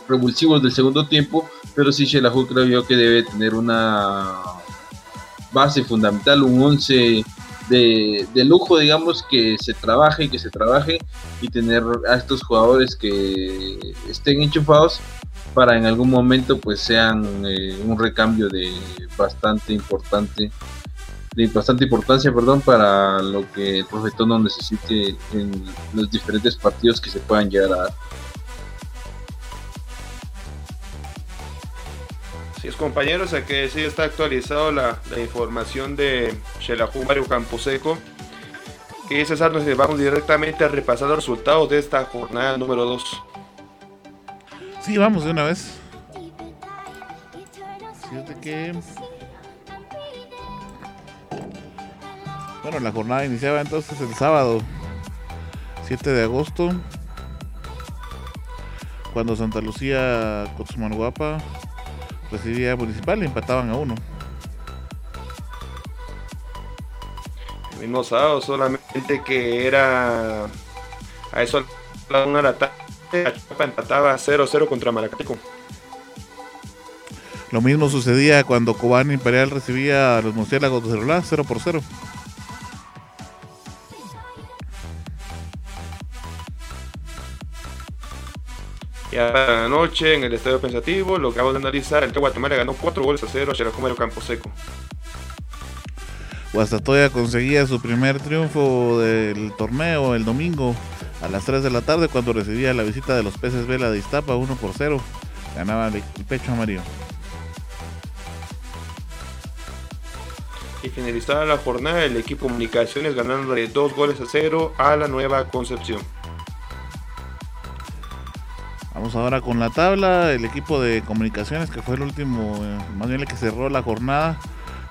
revulsivos del segundo tiempo, pero sí Shelahu creo yo que debe tener una base fundamental, un 11 de, lujo, digamos, que se trabaje y que se trabaje y tener a estos jugadores que estén enchufados para en algún momento pues sean eh, un recambio de bastante importante de bastante importancia perdón para lo que el profetón no necesite en los diferentes partidos que se puedan llegar a
Así es, compañeros, aquí sí está actualizado la, información de Shelahu Mario Camposeco. Y César, nos vamos directamente a repasar los resultados de esta jornada número 2.
Sí, vamos de una vez. Fíjate que. Bueno, la jornada iniciaba entonces el sábado 7 de agosto. Cuando Santa Lucía Cotzmanuapa recibía Municipal y empataban a uno.
El mismo sábado, solamente que era a eso a la una la tarde, Chapa empataba 0-0 contra Maracateco.
Lo mismo sucedía cuando Cobán Imperial recibía a los murciélagos de Cerolá 0 por 0.
Anoche en el Estadio Pensativo, lo que acabo de analizar, el Guatemala ganó 4 goles a 0 a Campo Camposeco.
Guastatoya conseguía su primer triunfo del torneo el domingo a las 3 de la tarde cuando recibía la visita de los peces Vela de Iztapa 1 por 0. Ganaba el pecho amarillo.
Y finalizada la jornada, el equipo Comunicaciones ganando de 2 goles a 0 a la Nueva Concepción.
Vamos ahora con la tabla. El equipo de comunicaciones, que fue el último, eh, más bien el que cerró la jornada,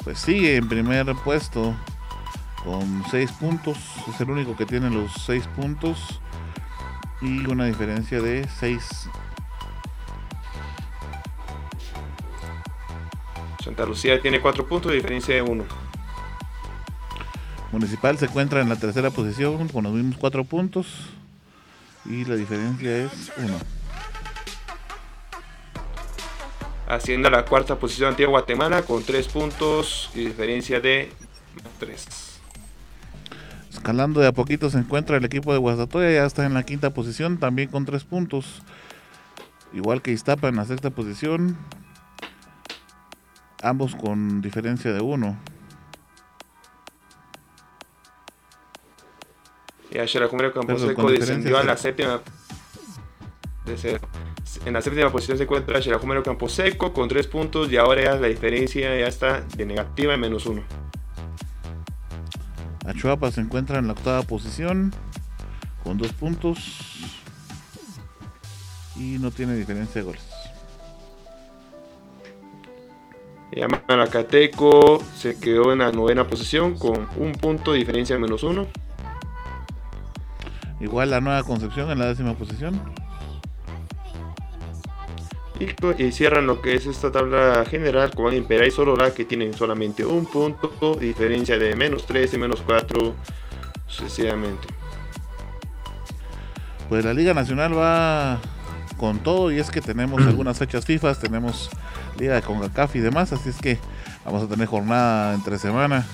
pues sigue en primer puesto con 6 puntos. Es el único que tiene los 6 puntos y una diferencia de 6.
Santa Lucía tiene 4 puntos y diferencia de 1.
Municipal se encuentra en la tercera posición con los mismos 4 puntos y la diferencia es 1
haciendo la cuarta posición Antigua Guatemala con 3 puntos y diferencia de 3.
Escalando de a poquito se encuentra el equipo de Guastatoya, ya está en la quinta posición también con 3 puntos. Igual que Iztapa en la sexta posición. Ambos con diferencia de uno.
Y Xerajumeiro Camposeco descendió a la séptima. En la séptima posición se encuentra Xerajumeiro Camposeco con tres puntos y ahora ya la diferencia ya está de negativa en menos uno.
Achuapa se encuentra en la octava posición con dos puntos y no tiene diferencia de goles.
Yamanacateco se quedó en la novena posición con un punto de diferencia de menos uno.
Igual la nueva Concepción en la décima posición.
Y, cierran lo que es esta tabla general con Impera y Solola que tienen solamente un punto, diferencia de menos 3 y menos 4 sucesivamente.
Pues la Liga Nacional va con todo y es que tenemos algunas fechas FIFA, tenemos Liga de CONCACAF y demás, así es que vamos a tener jornada entre semana,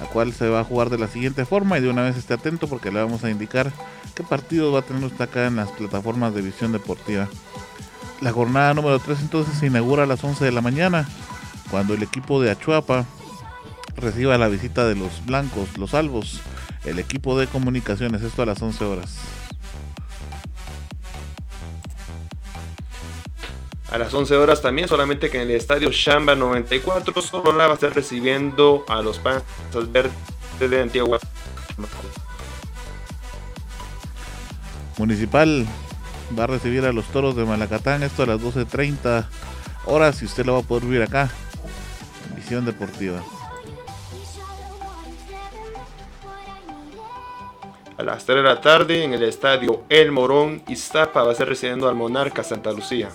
la cual se va a jugar de la siguiente forma y de una vez esté atento porque le vamos a indicar qué partido va a tener usted acá en las plataformas de visión deportiva. La jornada número 3 entonces se inaugura a las 11 de la mañana, cuando el equipo de Achuapa reciba la visita de los blancos, los salvos, el equipo de comunicaciones, esto a las 11 horas.
A las 11 horas también, solamente que en el estadio Shamba 94, solo la va a estar recibiendo a los Panzas Verdes de Antigua.
Municipal va a recibir a los toros de Malacatán, esto a las 12.30 horas y usted lo va a poder vivir acá, en Visión Deportiva.
A las 3 de la tarde en el estadio El Morón, Iztapa va a ser recibiendo al Monarca Santa Lucía.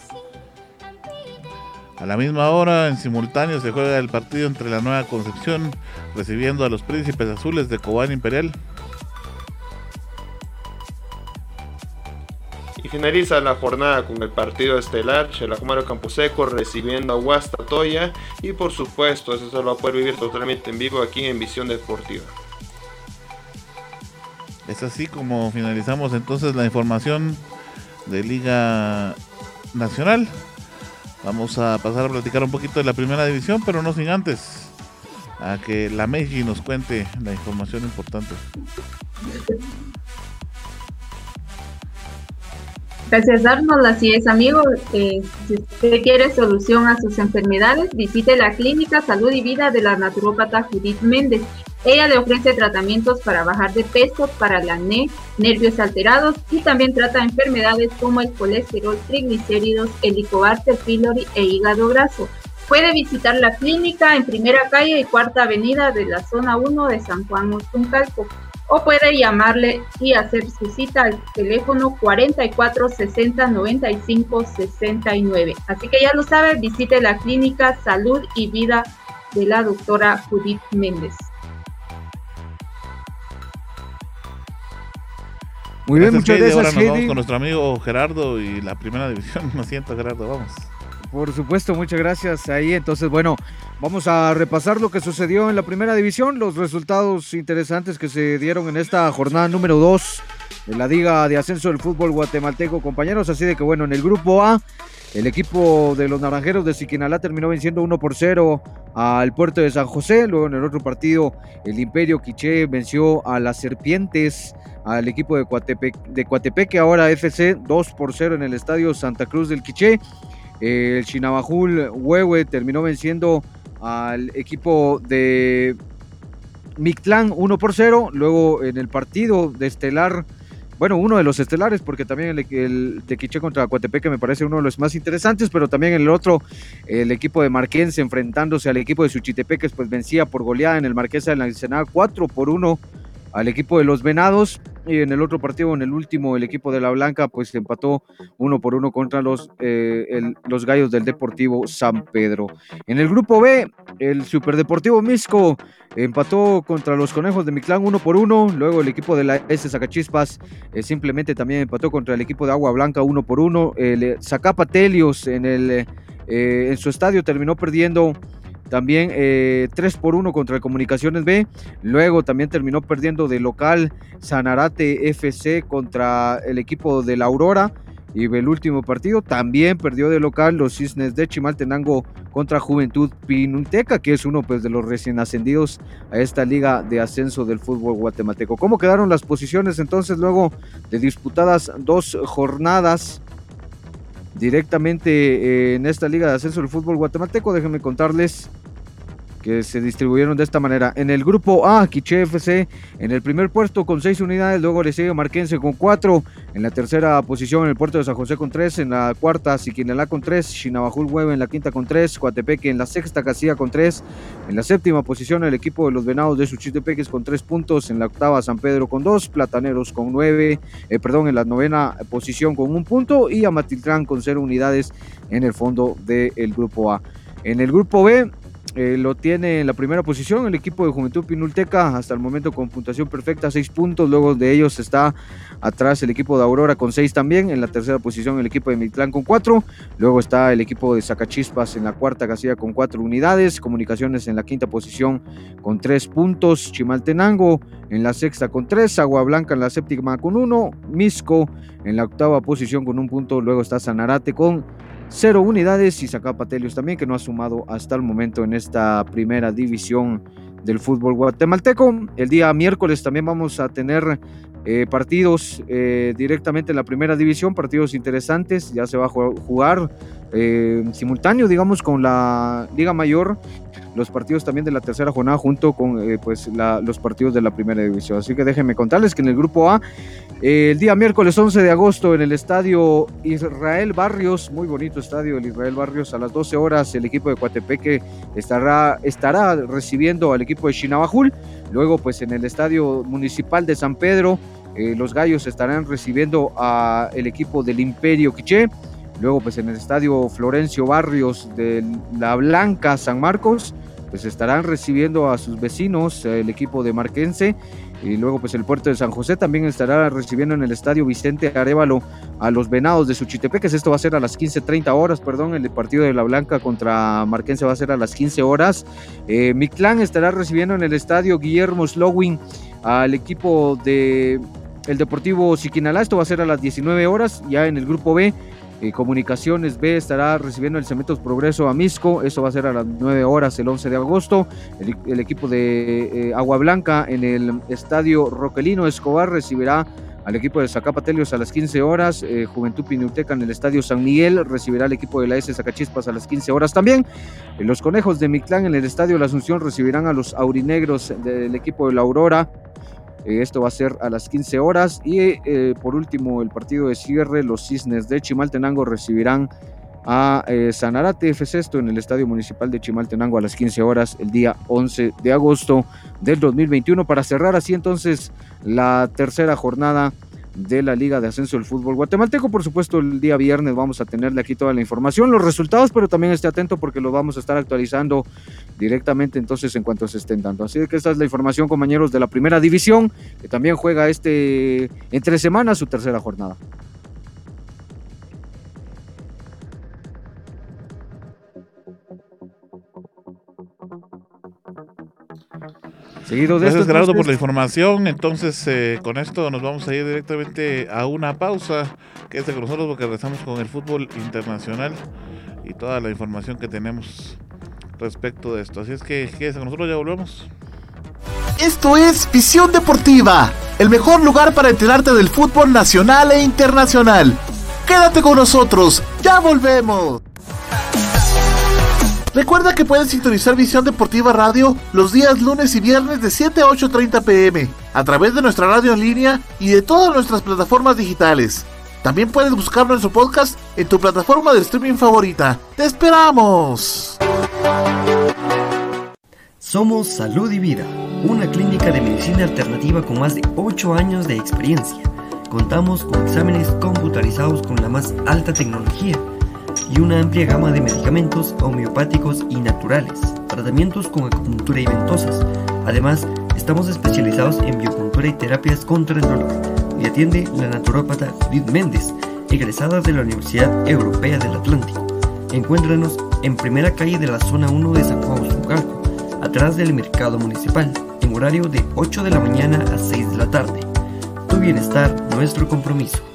A la misma hora, en simultáneo, se juega el partido entre la Nueva Concepción, recibiendo a los Príncipes Azules de Cobán Imperial.
Y finaliza la jornada con el partido estelar, Xelajumaro Camposeco recibiendo a Huasta Toya. Y por supuesto, eso se lo va a poder vivir totalmente en vivo aquí en Visión Deportiva.
Es así como finalizamos entonces la información de Liga Nacional. Vamos a pasar a platicar un poquito de la primera división, pero no sin antes a que la Meiji nos cuente la información importante.
Gracias, Arnold. Así es, amigo. Eh, si usted quiere solución a sus enfermedades, visite la Clínica Salud y Vida de la naturópata Judith Méndez. Ella le ofrece tratamientos para bajar de peso, para la acné, nervios alterados y también trata enfermedades como el colesterol, triglicéridos, helicobacter pylori e hígado graso. Puede visitar la clínica en Primera Calle y Cuarta Avenida de la Zona 1 de San Juan Ostuncalco o puede llamarle y hacer su cita al teléfono 44 60 95 69. Así que ya lo sabe, visite la clínica Salud y Vida de la doctora Judith Méndez.
Muy bien, muchas gracias. Ahora nos vamos con nuestro amigo Gerardo y la primera división. Lo siento, Gerardo, vamos.
Por supuesto, muchas gracias ahí. Entonces, bueno, vamos a repasar lo que sucedió en la primera división, los resultados interesantes que se dieron en esta jornada número 2 de la Liga de Ascenso del Fútbol Guatemalteco, compañeros. Así de que, bueno, en el grupo A, el equipo de los Naranjeros de Siquinalá terminó venciendo 1 por 0 al puerto de San José. Luego, en el otro partido, el Imperio Quiché venció a las Serpientes al equipo de Coatepec, de Coatepeque, ahora FC 2 por 0 en el estadio Santa Cruz del Quiché. El Chinabajul Huehue terminó venciendo al equipo de Mictlán 1 por 0. Luego en el partido de Estelar, bueno, uno de los estelares, porque también el, de Quiché contra Coatepeque me parece uno de los más interesantes, pero también el otro, el equipo de Marquense enfrentándose al equipo de Suchitepeques, pues vencía por goleada en el Marquesa de la Ensenada 4 por 1 al equipo de los Venados. Y en el otro partido, en el último, el equipo de la Blanca, pues empató uno por uno contra los, eh, los gallos del Deportivo San Pedro. En el grupo B, el Superdeportivo Misco empató contra los Conejos de Mictlán uno por uno. Luego el equipo de la S Zacachispas eh, simplemente también empató contra el equipo de Agua Blanca uno por uno. El eh, Zacapa Telios en, el, en su estadio terminó perdiendo también 3 eh, por 1 contra el Comunicaciones B. Luego también terminó perdiendo de local Sanarate FC contra el equipo de la Aurora. Y el último partido también perdió de local los Cisnes de Chimaltenango contra Juventud Pinulteca, que es uno pues, de los recién ascendidos a esta liga de ascenso del fútbol guatemalteco. ¿Cómo quedaron las posiciones entonces luego de disputadas dos jornadas? Directamente eh, en esta liga de ascenso del fútbol guatemalteco. Déjenme contarles que se distribuyeron de esta manera. En el grupo A, Quiche FC en el primer puesto con seis unidades, luego le sigue Marquense con cuatro, en la tercera posición el puerto de San José con tres, en la cuarta Siquinalá con tres, Chinabajul Hueve en la quinta con tres, Coatepeque en la sexta Casilla con tres, en la séptima posición el equipo de los Venados de Suchitepeques con tres puntos, en la octava San Pedro con dos, Plataneros con nueve, eh, perdón, en la novena posición con un punto y Amatiltrán con cero unidades en el fondo del grupo A. En el grupo B, eh, lo tiene en la primera posición el equipo de Juventud Pinulteca, hasta el momento con puntuación perfecta, seis puntos. Luego de ellos está atrás el equipo de Aurora con seis también. En la tercera posición el equipo de Mitlán con cuatro. Luego está el equipo de Zacachispas en la cuarta casilla con cuatro unidades. Comunicaciones en la quinta posición con tres puntos. Chimaltenango en la sexta con tres. Agua Blanca en la séptima con uno. Misco en la octava posición con un punto. Luego está Sanarate con cero unidades y Zacapatelios también, que no ha sumado hasta el momento en esta primera división del fútbol guatemalteco. El día miércoles también vamos a tener eh, partidos eh, directamente en la primera división, partidos interesantes. Ya se va a jugar eh, simultáneo, digamos, con la Liga Mayor, los partidos también de la tercera jornada junto con pues los partidos de la primera división. Así que déjenme contarles que en el grupo A el día miércoles 11 de agosto en el estadio Israel Barrios, muy bonito estadio el Israel Barrios, a las 12 horas el equipo de Coatepeque estará, estará recibiendo al equipo de Chinabajul. Luego pues en el estadio municipal de San Pedro eh, los gallos estarán recibiendo al equipo del Imperio Quiché. Luego pues en el estadio Florencio Barrios de La Blanca San Marcos pues estarán recibiendo a sus vecinos el equipo de Marquense y luego, pues el puerto de San José también estará recibiendo en el estadio Vicente Arevalo a los Venados de Suchitepeques. Esto va a ser a las 15:30 horas, perdón. El partido de La Blanca contra Marquense va a ser a las 15 horas. Eh, Mictlán estará recibiendo en el estadio Guillermo Slowing al equipo de el Deportivo Siquinalá. Esto va a ser a las 19 horas. Ya en el grupo B, eh, Comunicaciones B estará recibiendo el Cementos Progreso a Misco, eso va a ser a las 9 horas el 11 de agosto. El, equipo de eh, Agua Blanca en el Estadio Roquelino Escobar recibirá al equipo de Zacapatelios a las 15 horas. Eh, Juventud Pinuteca en el Estadio San Miguel recibirá al equipo de la S Zacachispas a las 15 horas también. los Conejos de Mictlán en el Estadio La Asunción recibirán a los Aurinegros del equipo de la Aurora eh, esto va a ser a las 15 horas. Y eh, por último, el partido de cierre, los Cisnes de Chimaltenango recibirán a eh, Sanarate FC esto en el Estadio Municipal de Chimaltenango a las 15 horas el día 11 de agosto del 2021 para cerrar así entonces la tercera jornada de la Liga de Ascenso del Fútbol Guatemalteco. Por supuesto, el día viernes vamos a tenerle aquí toda la información, los resultados, pero también esté atento porque lo vamos a estar actualizando directamente entonces en cuanto se estén dando. Así que esta es la información, compañeros, de la primera división, que también juega este entre semanas su tercera jornada.
Seguido de Gracias, Gerardo, por la información. Entonces, eh, con esto nos vamos a ir directamente a una pausa. Quédate con nosotros porque regresamos con el fútbol internacional y toda la información que tenemos respecto de esto. Así es que quédese con nosotros, ya volvemos.
Esto es Visión Deportiva, el mejor lugar para enterarte del fútbol nacional e internacional. Quédate con nosotros, ya volvemos. Recuerda que puedes sintonizar Visión Deportiva Radio los días lunes y viernes de 7 a 8.30 pm a través de nuestra radio en línea y de todas nuestras plataformas digitales. También puedes buscar nuestro podcast en tu plataforma de streaming favorita. ¡Te esperamos!
Somos Salud y Vida, una clínica de medicina alternativa con más de 8 años de experiencia. Contamos con exámenes computarizados con la más alta tecnología y una amplia gama de medicamentos homeopáticos y naturales, tratamientos con acupuntura y ventosas. Además, estamos especializados en biopuntura y terapias contra el dolor y atiende la naturópata Judith Méndez, egresada de la Universidad Europea del Atlántico. Encuéntranos en primera calle de la zona 1 de San Juan Usucalco, atrás del mercado municipal, en horario de 8 de la mañana a 6 de la tarde. Tu bienestar, nuestro compromiso.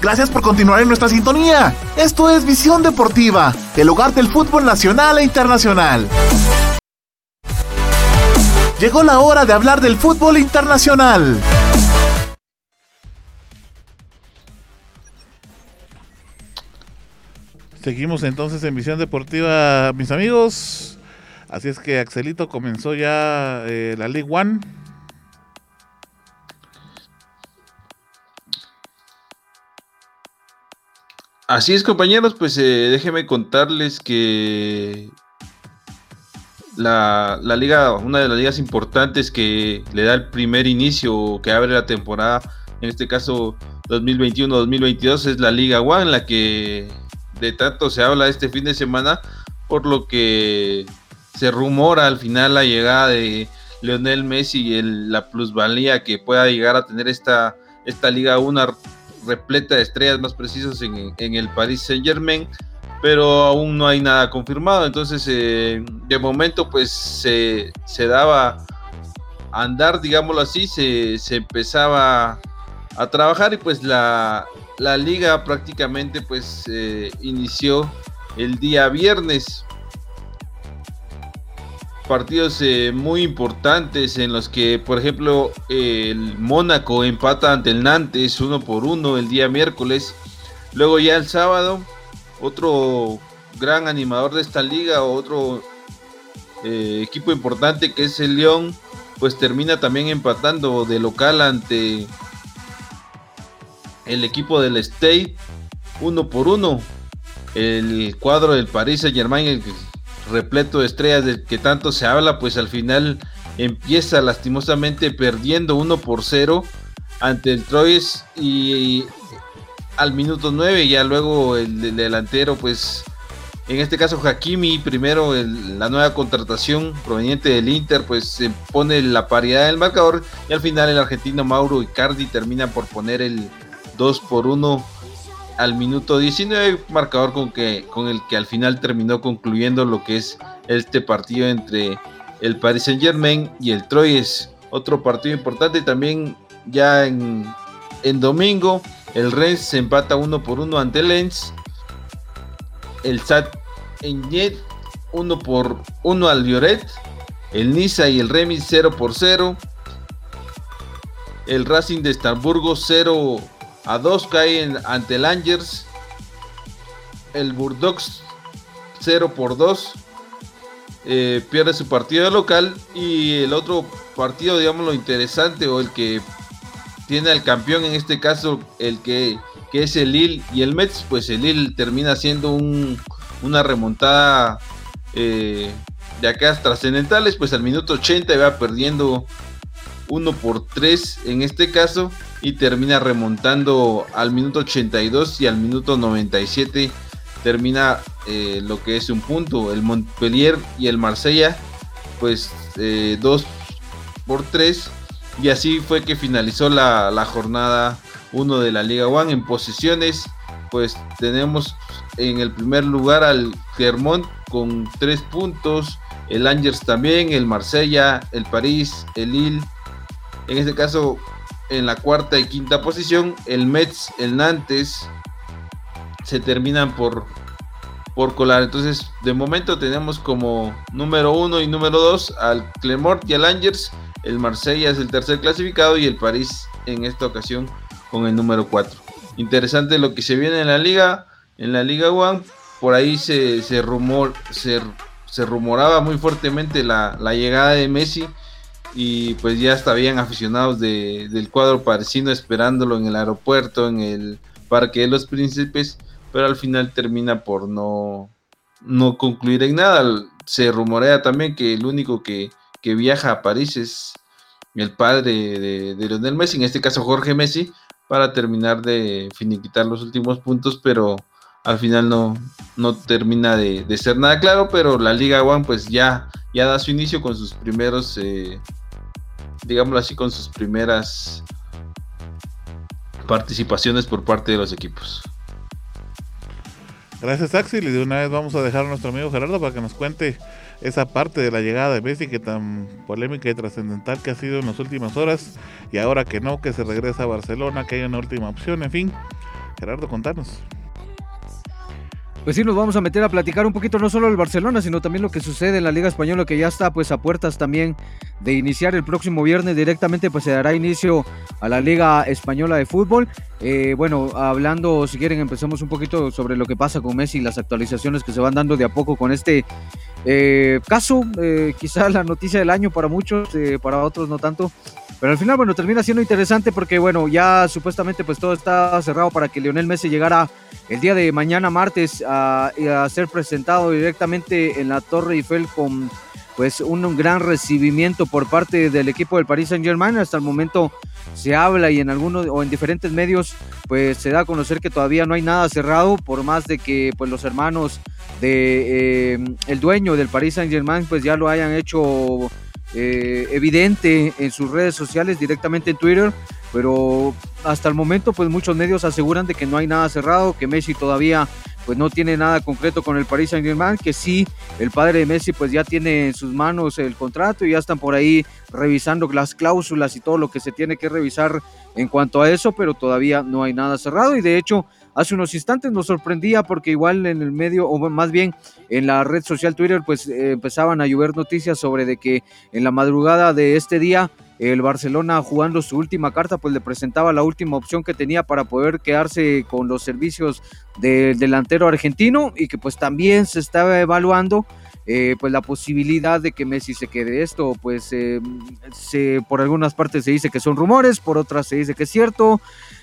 Gracias por continuar en nuestra sintonía. Esto es Visión Deportiva, el hogar del fútbol nacional e internacional. Llegó la hora de hablar del fútbol internacional. Seguimos entonces en Visión Deportiva, mis amigos. Así es que Axelito comenzó ya eh, la League One.
Así es, compañeros, pues eh, déjenme contarles que la, liga, una de las ligas importantes que le da el primer inicio, que abre la temporada, en este caso 2021-2022, es la Liga One, la que de tanto se habla este fin de semana, por lo que se rumora al final la llegada de Leonel Messi y la plusvalía que pueda llegar a tener esta, esta Liga 1 repleta de estrellas más precisos en, el Paris Saint Germain, pero aún no hay nada confirmado. Entonces, eh, de momento, pues se, daba a andar, digámoslo así, se, empezaba a trabajar y pues la, liga prácticamente pues eh, inició el día viernes partidos eh, muy importantes en los que, por ejemplo, el Mónaco empata ante el Nantes uno por uno el día miércoles. Luego ya el sábado, otro gran animador de esta liga, otro eh, equipo importante que es el León, pues termina también empatando de local ante el equipo del State, uno por uno. El cuadro del Paris Saint Germain, repleto de estrellas del que tanto se habla, pues al final empieza lastimosamente perdiendo 1 por 0 ante el Troyes y, al minuto 9 ya luego el, delantero pues en este caso Hakimi primero la nueva contratación proveniente del Inter pues se pone la paridad del marcador y al final el argentino Mauro Icardi termina por poner el 2 por 1 al minuto 19, marcador con, que, con el que al final terminó concluyendo lo que es este partido entre el Paris Saint Germain y el Troyes. otro partido importante también ya en, en domingo. El Rennes se empata uno por uno ante Lens. El SAT en Jet uno por uno al Lloret. El Niza y el Remis 0 por 0. El Racing de Estamburgo 0 a 2 cae ante el Angers. El Burdox 0 por 2 eh, pierde su partido local. Y el otro partido, digamos, lo interesante o el que tiene al campeón, en este caso, el que, que es el Lille y el Mets, pues el Lille termina siendo un, una remontada eh, de acá trascendentales, pues al minuto 80 va perdiendo 1 por 3 en este caso y termina remontando al minuto 82 y al minuto 97 termina eh, lo que es un punto. El Montpellier y el Marsella, pues 2 eh, por 3 y así fue que finalizó la, la jornada 1 de la Liga One en posiciones. Pues tenemos en el primer lugar al Clermont con 3 puntos, el Angers también, el Marsella, el París, el Lille. En este caso, en la cuarta y quinta posición, el Metz, el Nantes, se terminan por, por colar. Entonces, de momento tenemos como número uno y número dos al Clermont y al Angers. El Marsella es el tercer clasificado y el París en esta ocasión con el número 4. Interesante lo que se viene en la liga, en la Liga One. Por ahí se, se, rumor, se, se rumoraba muy fuertemente la, llegada de Messi y pues ya estaban aficionados del cuadro parisino esperándolo en el aeropuerto, en el Parque de los Príncipes, pero al final termina por no, no concluir en nada. Se rumorea también que el único que, que viaja a París es el padre de, de, Lionel Messi, en este caso Jorge Messi, para terminar de finiquitar los últimos puntos, pero al final no, no termina de, ser nada claro, pero la Liga One pues ya, ya da su inicio con sus primeros, eh, digámoslo así, con sus primeras participaciones por parte de los equipos.
Gracias Axel y de una vez vamos a dejar a nuestro amigo Gerardo para que nos cuente esa parte de la llegada de Messi que tan polémica y trascendental que ha sido en las últimas horas y ahora que no, que se regresa a Barcelona, que hay una última opción, en fin. Gerardo, contanos.
Pues sí, nos vamos a meter a platicar un poquito no solo del Barcelona, sino también lo que sucede en la Liga Española, que ya está pues a puertas también de iniciar el próximo viernes directamente, pues se dará inicio a la Liga Española de Fútbol. Eh, bueno, hablando, si quieren, empecemos un poquito sobre lo que pasa con Messi las actualizaciones que se van dando de a poco con este eh, caso, eh, quizá la noticia del año para muchos, para otros no tanto. Pero al final, bueno, termina siendo interesante porque, bueno, ya supuestamente pues todo está cerrado para que Lionel Messi llegara el día de mañana martes a, ser presentado directamente en la Torre Eiffel con pues un, gran recibimiento por parte del equipo del Paris Saint Germain. Hasta el momento se habla y en algunos o en diferentes medios pues se da a conocer que todavía no hay nada cerrado por más de que pues los hermanos de eh, el dueño del Paris Saint Germain pues ya lo hayan hecho eh, evidente en sus redes sociales, directamente en Twitter, pero hasta el momento pues muchos medios aseguran de que no hay nada cerrado, que Messi todavía pues no tiene nada concreto con el Paris Saint Germain, que sí, el padre de Messi pues ya tiene en sus manos el contrato y ya están por ahí revisando las cláusulas y todo lo que se tiene que revisar en cuanto a eso, pero todavía no hay nada cerrado. Y de hecho hace unos instantes nos sorprendía porque igual en el medio, o más bien en la red social Twitter, pues eh, empezaban a llover noticias sobre de que en la madrugada de este día el Barcelona jugando su última carta, pues le presentaba la última opción que tenía para poder quedarse con los servicios del delantero argentino y que pues también se estaba evaluando eh, pues la posibilidad de que Messi se quede esto, pues eh, por algunas partes se dice que son rumores, por otras se dice que es cierto.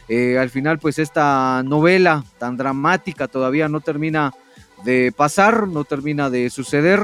Eh, al final, pues esta novela tan dramática todavía no termina de pasar, no termina de suceder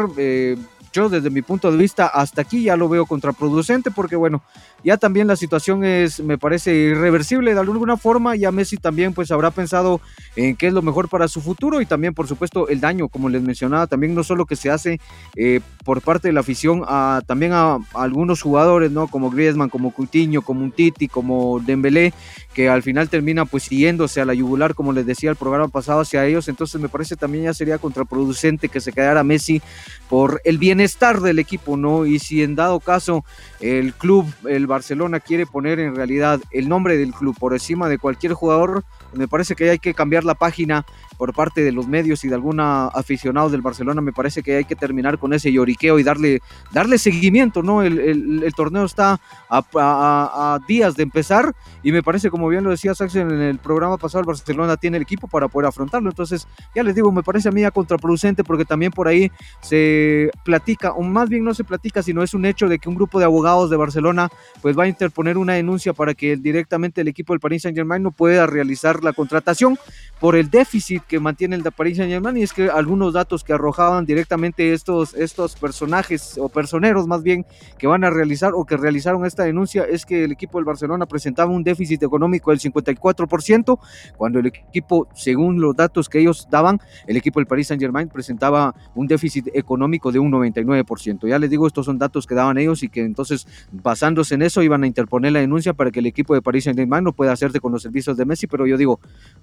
yo desde mi punto de vista hasta aquí ya lo veo contraproducente porque bueno, ya también la situación es, me parece irreversible de alguna forma, ya Messi también pues habrá pensado en qué es lo mejor para su futuro y también por supuesto el daño, como les mencionaba, también no solo que se hace eh, por parte de la afición, a, también a, algunos jugadores, ¿no? Como Griezmann, como Coutinho, como un Titi, como Dembélé, que al final termina pues siguiéndose a la yugular, como les decía el programa pasado hacia ellos, entonces me parece también ya sería contraproducente que se quedara Messi por el bien bienestar del equipo, ¿no? Y si en dado caso el club, el Barcelona, quiere poner en realidad el nombre del club por encima de cualquier jugador, me parece que hay que cambiar la página por parte de los medios y de alguna aficionado del Barcelona, me parece que hay que terminar con ese lloriqueo y darle, darle seguimiento, ¿no? El, el, torneo está a, días de empezar y me parece, como bien lo decía Saxon en el programa pasado, el Barcelona tiene el equipo para poder afrontarlo. Entonces, ya les digo, me parece a mí contraproducente porque también por ahí se platica, o más bien no se platica, sino es un hecho de que un grupo de abogados de Barcelona pues va a interponer una denuncia para que directamente el equipo del Paris Saint Germain no pueda realizar la contratación por el déficit que mantiene el de Paris Saint Germain y es que algunos datos que arrojaban directamente estos, estos personajes o personeros más bien que van a realizar o que realizaron esta denuncia es que el equipo del Barcelona presentaba un déficit económico del 54% cuando el equipo, según los datos que ellos daban, el equipo del Paris Saint Germain presentaba un déficit económico de un 99%. Ya les digo, estos son datos que daban ellos y que entonces basándose en eso iban a interponer la denuncia para que el equipo de Paris Saint Germain no pueda hacerse con los servicios de Messi, pero yo digo,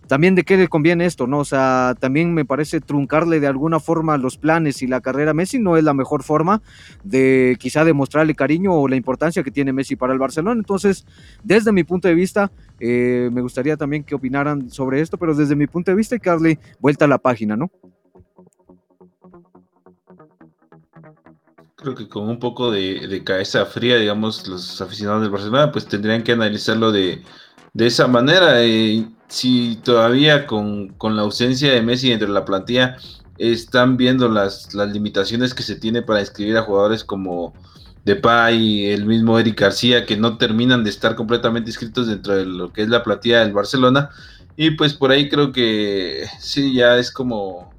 también de qué le conviene esto, ¿no? O sea, también me parece truncarle de alguna forma los planes y la carrera a Messi no es la mejor forma de quizá demostrarle cariño o la importancia que tiene Messi para el Barcelona. Entonces, desde mi punto de vista, eh, me gustaría también que opinaran sobre esto, pero desde mi punto de vista hay que darle vuelta a la página, ¿no?
Creo que con un poco de, cabeza fría, digamos, los aficionados del Barcelona, pues tendrían que analizarlo de, de esa manera. Eh, si todavía con, la ausencia de Messi entre la plantilla están viendo las, las limitaciones que se tiene para inscribir a jugadores como Depay, el mismo Eric García, que no terminan de estar completamente inscritos dentro de lo que es la plantilla del Barcelona. Y pues por ahí creo que sí, ya es como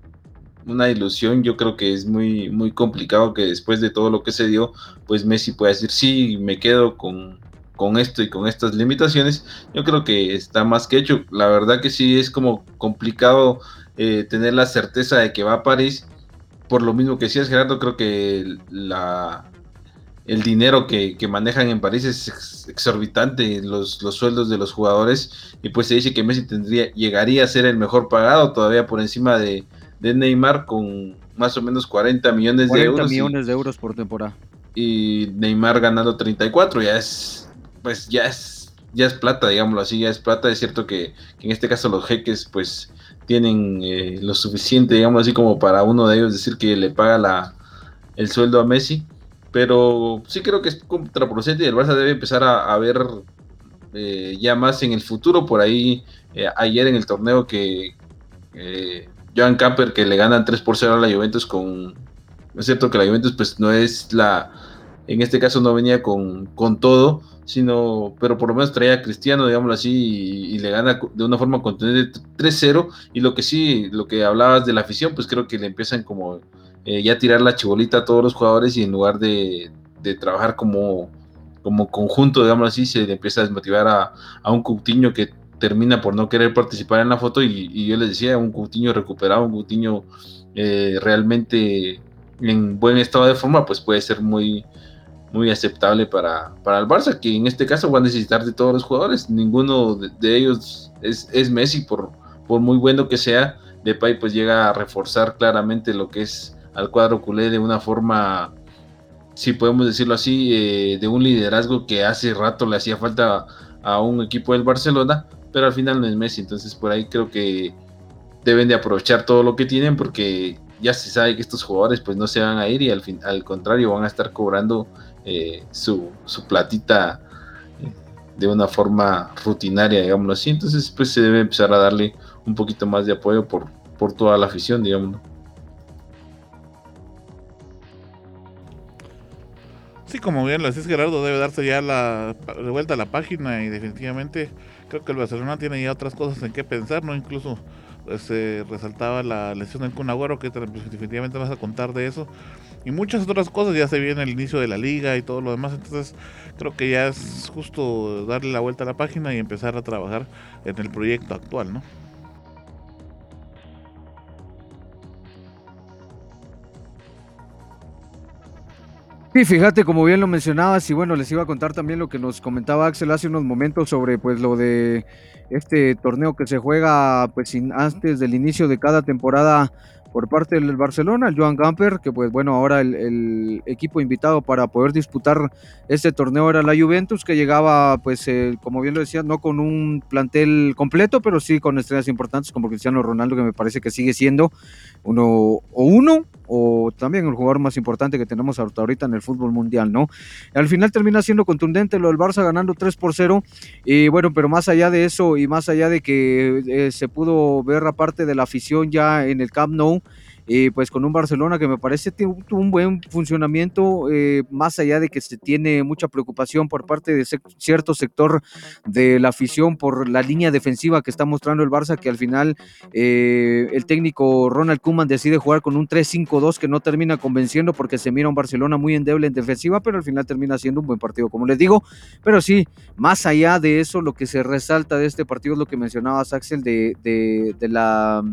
una ilusión. Yo creo que es muy, muy complicado que después de todo lo que se dio, pues Messi pueda decir, sí, me quedo con, con esto y con estas limitaciones, yo creo que está más que hecho. La verdad que sí es como complicado eh, tener la certeza de que va a París. Por lo mismo que decías, Gerardo, creo que la, el dinero que, manejan en París es exorbitante, los, los, sueldos de los jugadores, y pues se dice que Messi tendría, llegaría a ser el mejor pagado, todavía por encima de, Neymar, con más o menos 40 millones de euros.
millones de euros por temporada.
Y Neymar ganando 34, ya es pues ya es, ya es plata, digámoslo así, ya es plata. Es cierto que, en este caso los jeques pues tienen eh, lo suficiente, digamos así, como para uno de ellos decir que le paga la, el sueldo a Messi. Pero sí creo que es contraproducente y el Barça debe empezar a, ver eh, ya más en el futuro. Por ahí, eh, ayer en el torneo que Joan Camper que le ganan 3 por 0 a la Juventus con... Es cierto que la Juventus pues no es la... En este caso no venía con, con todo, sino, pero por lo menos traía a Cristiano, digámoslo así, y, le gana de una forma contundente 3-0. Y lo que sí, lo que hablabas de la afición, pues creo que le empiezan como eh, ya a tirar la chibolita a todos los jugadores y en lugar de, trabajar como, como conjunto, digámoslo así, se le empieza a desmotivar a, un Coutinho que termina por no querer participar en la foto. Y, yo les decía, un Coutinho recuperado, un Coutinho eh, realmente en buen estado de forma, pues puede ser muy muy aceptable para, para, el Barça, que en este caso va a necesitar de todos los jugadores. Ninguno de, ellos es, es, Messi, por, por muy bueno que sea. Depay pues llega a reforzar claramente lo que es al cuadro culé de una forma, si podemos decirlo así, eh, de un liderazgo que hace rato le hacía falta a un equipo del Barcelona, pero al final no es Messi. Entonces por ahí creo que deben de aprovechar todo lo que tienen porque ya se sabe que estos jugadores pues no se van a ir y al, fin, al contrario van a estar cobrando eh, su, platita eh, de una forma rutinaria, digámoslo así. Entonces, pues se debe empezar a darle un poquito más de apoyo por, por toda la afición, digámoslo.
Sí, como bien lo decís Gerardo, debe darse ya la vuelta a la página y definitivamente creo que el Barcelona tiene ya otras cosas en qué pensar, ¿no? Incluso pues, se resaltaba la lesión del Kun que pues, definitivamente vas a contar de eso y muchas otras cosas. Ya se viene el inicio de la liga y todo lo demás. Entonces creo que ya es justo darle la vuelta a la página y empezar a trabajar en el proyecto actual, ¿no?
Sí, fíjate, como bien lo mencionabas, y bueno, les iba a contar también lo que nos comentaba Axel hace unos momentos sobre pues lo de este torneo que se juega pues antes del inicio de cada temporada por parte del Barcelona, el Joan Gamper, que pues bueno, ahora el, equipo invitado para poder disputar este torneo era la Juventus, que llegaba pues eh, como bien lo decía, no con un plantel completo, pero sí con estrellas importantes como Cristiano Ronaldo, que me parece que sigue siendo uno o uno o también el jugador más importante que tenemos hasta ahorita en el fútbol mundial, ¿no? Al final termina siendo contundente lo del Barça ganando 3 por 0 y bueno, pero más allá de eso y más allá de que eh, se pudo ver aparte de la afición ya en el Camp Nou, y pues con un Barcelona que me parece tuvo un buen funcionamiento, eh, más allá de que se tiene mucha preocupación por parte de cierto sector de la afición por la línea defensiva que está mostrando el Barça, que al final eh, el técnico Ronald Koeman decide jugar con un 3-5-2 que no termina convenciendo porque se mira un Barcelona muy endeble en defensiva, pero al final termina siendo un buen partido, como les digo. Pero sí, más allá de eso, lo que se resalta de este partido es lo que mencionaba Axel de, de, de la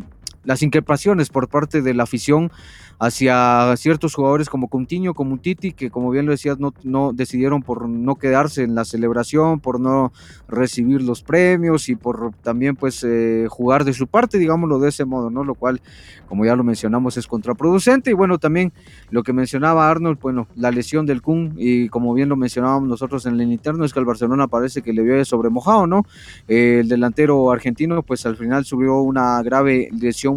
las increpaciones por parte de la afición hacia ciertos jugadores como Coutinho, como Titi, que como bien lo decías, no, no decidieron por no quedarse en la celebración, por no recibir los premios y por también pues eh, jugar de su parte, digámoslo de ese modo, ¿no? Lo cual, como ya lo mencionamos, es contraproducente. Y bueno, también lo que mencionaba Arnold, bueno, la lesión del Kun, y como bien lo mencionábamos nosotros en el interno, es que el Barcelona parece que le vio sobremojado, ¿no? el delantero argentino, pues al final subió una grave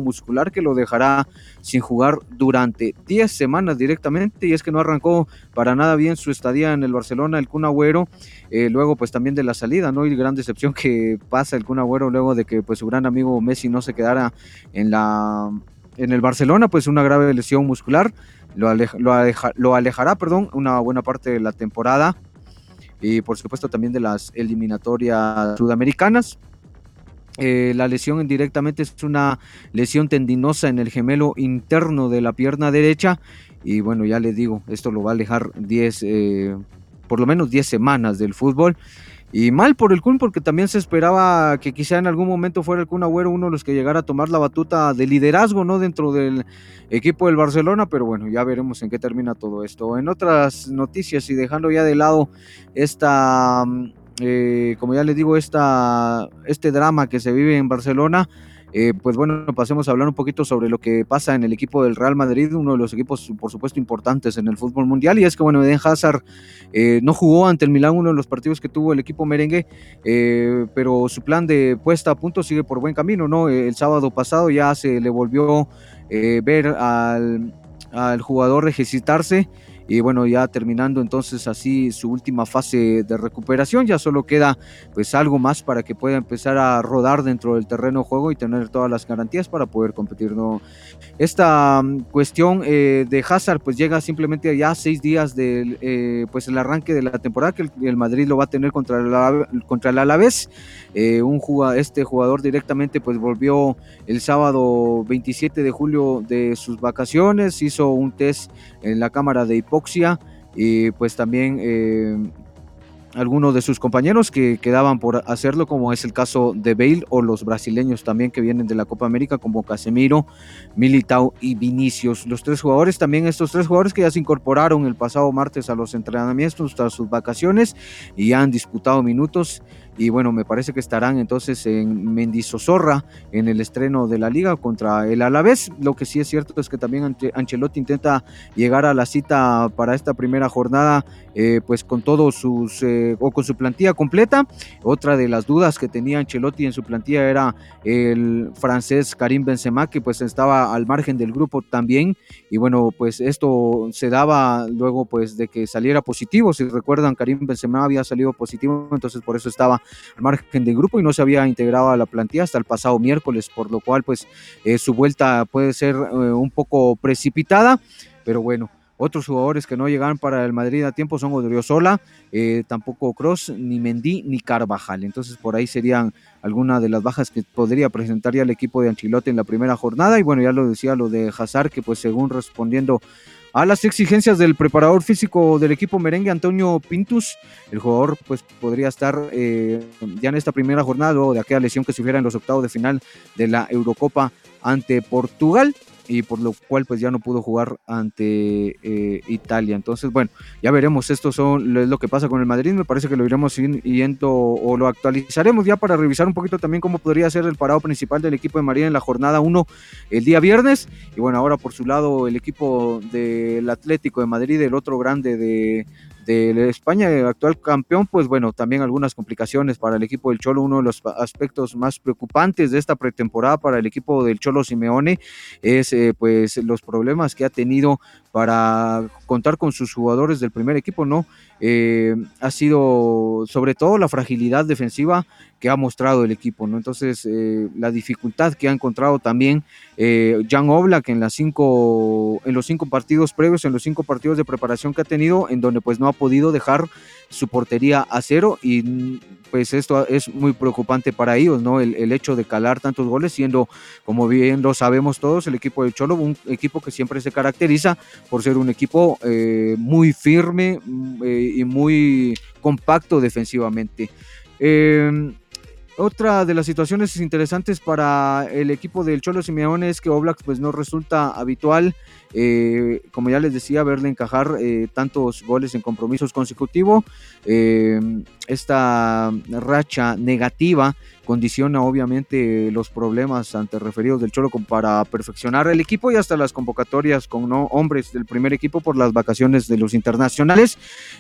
muscular que lo dejará sin jugar durante 10 semanas directamente y es que no arrancó para nada bien su estadía en el Barcelona, el Kun Agüero, eh, luego pues también de la salida, ¿no? Y gran decepción que pasa el Kun Agüero luego de que pues su gran amigo Messi no se quedara en la en el Barcelona, pues una grave lesión muscular, lo, lo, alejará, perdón, una buena parte de la temporada y por supuesto también de las eliminatorias sudamericanas. Eh, la lesión indirectamente es una lesión tendinosa en el gemelo interno de la pierna derecha. Y bueno, ya le digo, esto lo va a alejar 10, eh, por lo menos 10 semanas del fútbol. Y mal por el Kun, porque también se esperaba que quizá en algún momento fuera el Kun Agüero uno de los que llegara a tomar la batuta de liderazgo, ¿no? Dentro del equipo del Barcelona, pero bueno, ya veremos en qué termina todo esto. En otras noticias y dejando ya de lado esta eh, como ya les digo, esta, este drama que se vive en Barcelona, eh, pues bueno, pasemos a hablar un poquito sobre lo que pasa en el equipo del Real Madrid, uno de los equipos, por supuesto, importantes en el fútbol mundial. Y es que, bueno, Eden Hazard eh, no jugó ante el Milán uno de los partidos que tuvo el equipo merengue, pero su plan de puesta a punto sigue por buen camino, ¿no? El sábado pasado ya se le volvió ver al, al jugador ejercitarse y bueno, ya terminando entonces así su última fase de recuperación, ya solo queda pues algo más para que pueda empezar a rodar dentro del terreno de juego y tener todas las garantías para poder competir. ¿no? Esta mm, cuestión eh, de Hazard pues llega simplemente ya seis días del eh, pues el arranque de la temporada que el, Madrid lo va a tener contra el, contra el Alavés. Eh, un este jugador directamente pues volvió el sábado 27 de julio de sus vacaciones, hizo un test en la cámara de y pues también eh, algunos de sus compañeros que quedaban por hacerlo, como es el caso de Bale o los brasileños también que vienen de la Copa América, como Casemiro, Militao y Vinicius. Los tres jugadores, también estos tres jugadores que ya se incorporaron el pasado martes a los entrenamientos tras sus vacaciones y han disputado minutos y bueno, me parece que estarán entonces en Mendizozorra en el estreno de la liga contra el Alavés. Lo que sí es cierto es que también Ancelotti intenta llegar a la cita para esta primera jornada eh, pues con todos sus eh, o con su plantilla completa. Otra de las dudas que tenía Ancelotti en su plantilla era el francés Karim Benzema que pues estaba al margen del grupo también y bueno pues esto se daba luego pues de que saliera positivo. Si recuerdan Karim Benzema había salido positivo entonces por eso estaba al margen del grupo y no se había integrado a la plantilla hasta el pasado miércoles, por lo cual pues eh, su vuelta puede ser eh, un poco precipitada, pero bueno, otros jugadores que no llegaron para el Madrid a tiempo son Odriozola, eh, tampoco Cross, ni Mendy, ni Carvajal. Entonces por ahí serían algunas de las bajas que podría presentar ya el equipo de Anchilote en la primera jornada. Y bueno, ya lo decía lo de Hazard, que pues según respondiendo a las exigencias del preparador físico del equipo merengue, Antonio Pintus. El jugador pues podría estar eh, ya en esta primera jornada, luego de aquella lesión que sufriera en los octavos de final de la Eurocopa ante Portugal. Y por lo cual pues ya no pudo jugar ante eh, Italia. Entonces, bueno, ya veremos, esto son, es lo que pasa con el Madrid, me parece que lo iremos yendo o lo actualizaremos ya para revisar un poquito también cómo podría ser el parado principal del equipo de María en la jornada 1 el día viernes. Y bueno, ahora por su lado el equipo del Atlético de Madrid, el otro grande de, de España, el actual campeón, pues bueno, también algunas complicaciones para el equipo del Cholo. Uno de los aspectos más preocupantes de esta pretemporada para el equipo del Cholo Simeone es eh, pues los problemas que ha tenido para contar con sus jugadores del primer equipo, ¿no? Eh, ha sido sobre todo la fragilidad defensiva que ha mostrado el equipo, ¿no? Entonces, eh, la dificultad que ha encontrado también eh, Jan Oblak en, las cinco, en los cinco partidos previos, en los cinco partidos de preparación que ha tenido, en donde pues no ha podido dejar su portería a cero y pues esto es muy preocupante para ellos, ¿no? El, hecho de calar tantos goles, siendo, como bien lo sabemos todos, el equipo del Cholo, un equipo que siempre se caracteriza por ser un equipo eh, muy firme mm, eh, y muy compacto defensivamente. Eh, otra de las situaciones interesantes para el equipo del Cholo Simeone es que Oblak pues no resulta habitual, eh, como ya les decía, verle encajar eh, tantos goles en compromisos consecutivos. Eh, esta racha negativa condiciona obviamente los problemas ante referidos del Cholo para perfeccionar el equipo y hasta las convocatorias con ¿no? hombres del primer equipo por las vacaciones de los internacionales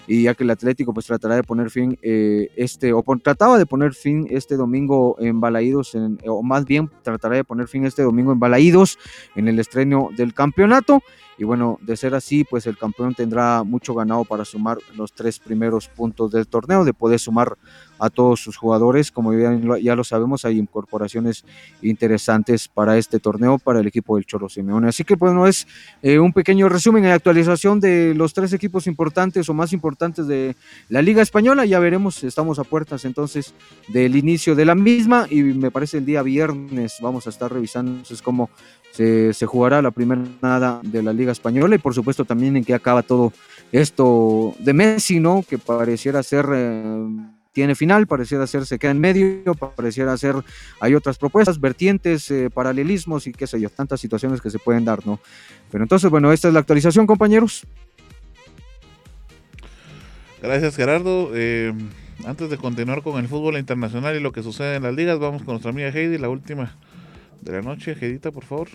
y ya que el Atlético pues tratará de poner fin eh, este o trataba de poner fin este domingo en Balaídos en, o más bien tratará de poner fin este domingo en Balaídos en el estreno del campeonato y bueno, de ser así, pues el campeón tendrá mucho ganado para sumar los tres primeros puntos del torneo, de poder sumar a todos sus jugadores. Como ya, lo sabemos, hay incorporaciones interesantes para este torneo, para el equipo del Cholo Simeone. Así que bueno, es eh, un pequeño resumen y actualización de los tres equipos importantes o más importantes de la Liga Española. Ya veremos, estamos a puertas entonces del inicio de la misma y me parece el día viernes vamos a estar revisando entonces cómo se, jugará la primera nada de la Liga Española y por supuesto también en qué acaba todo esto de Messi, ¿no? Que pareciera ser... Eh, tiene final, pareciera ser se queda en medio, pareciera ser hay otras propuestas, vertientes, eh, paralelismos y qué sé yo, tantas situaciones que se pueden dar, ¿no? Pero entonces, bueno, esta es la actualización, compañeros.
Gracias, Gerardo. Eh, antes de continuar con el fútbol internacional y lo que sucede en las ligas, vamos con nuestra amiga Heidi, la última de la noche. Heidita, por favor.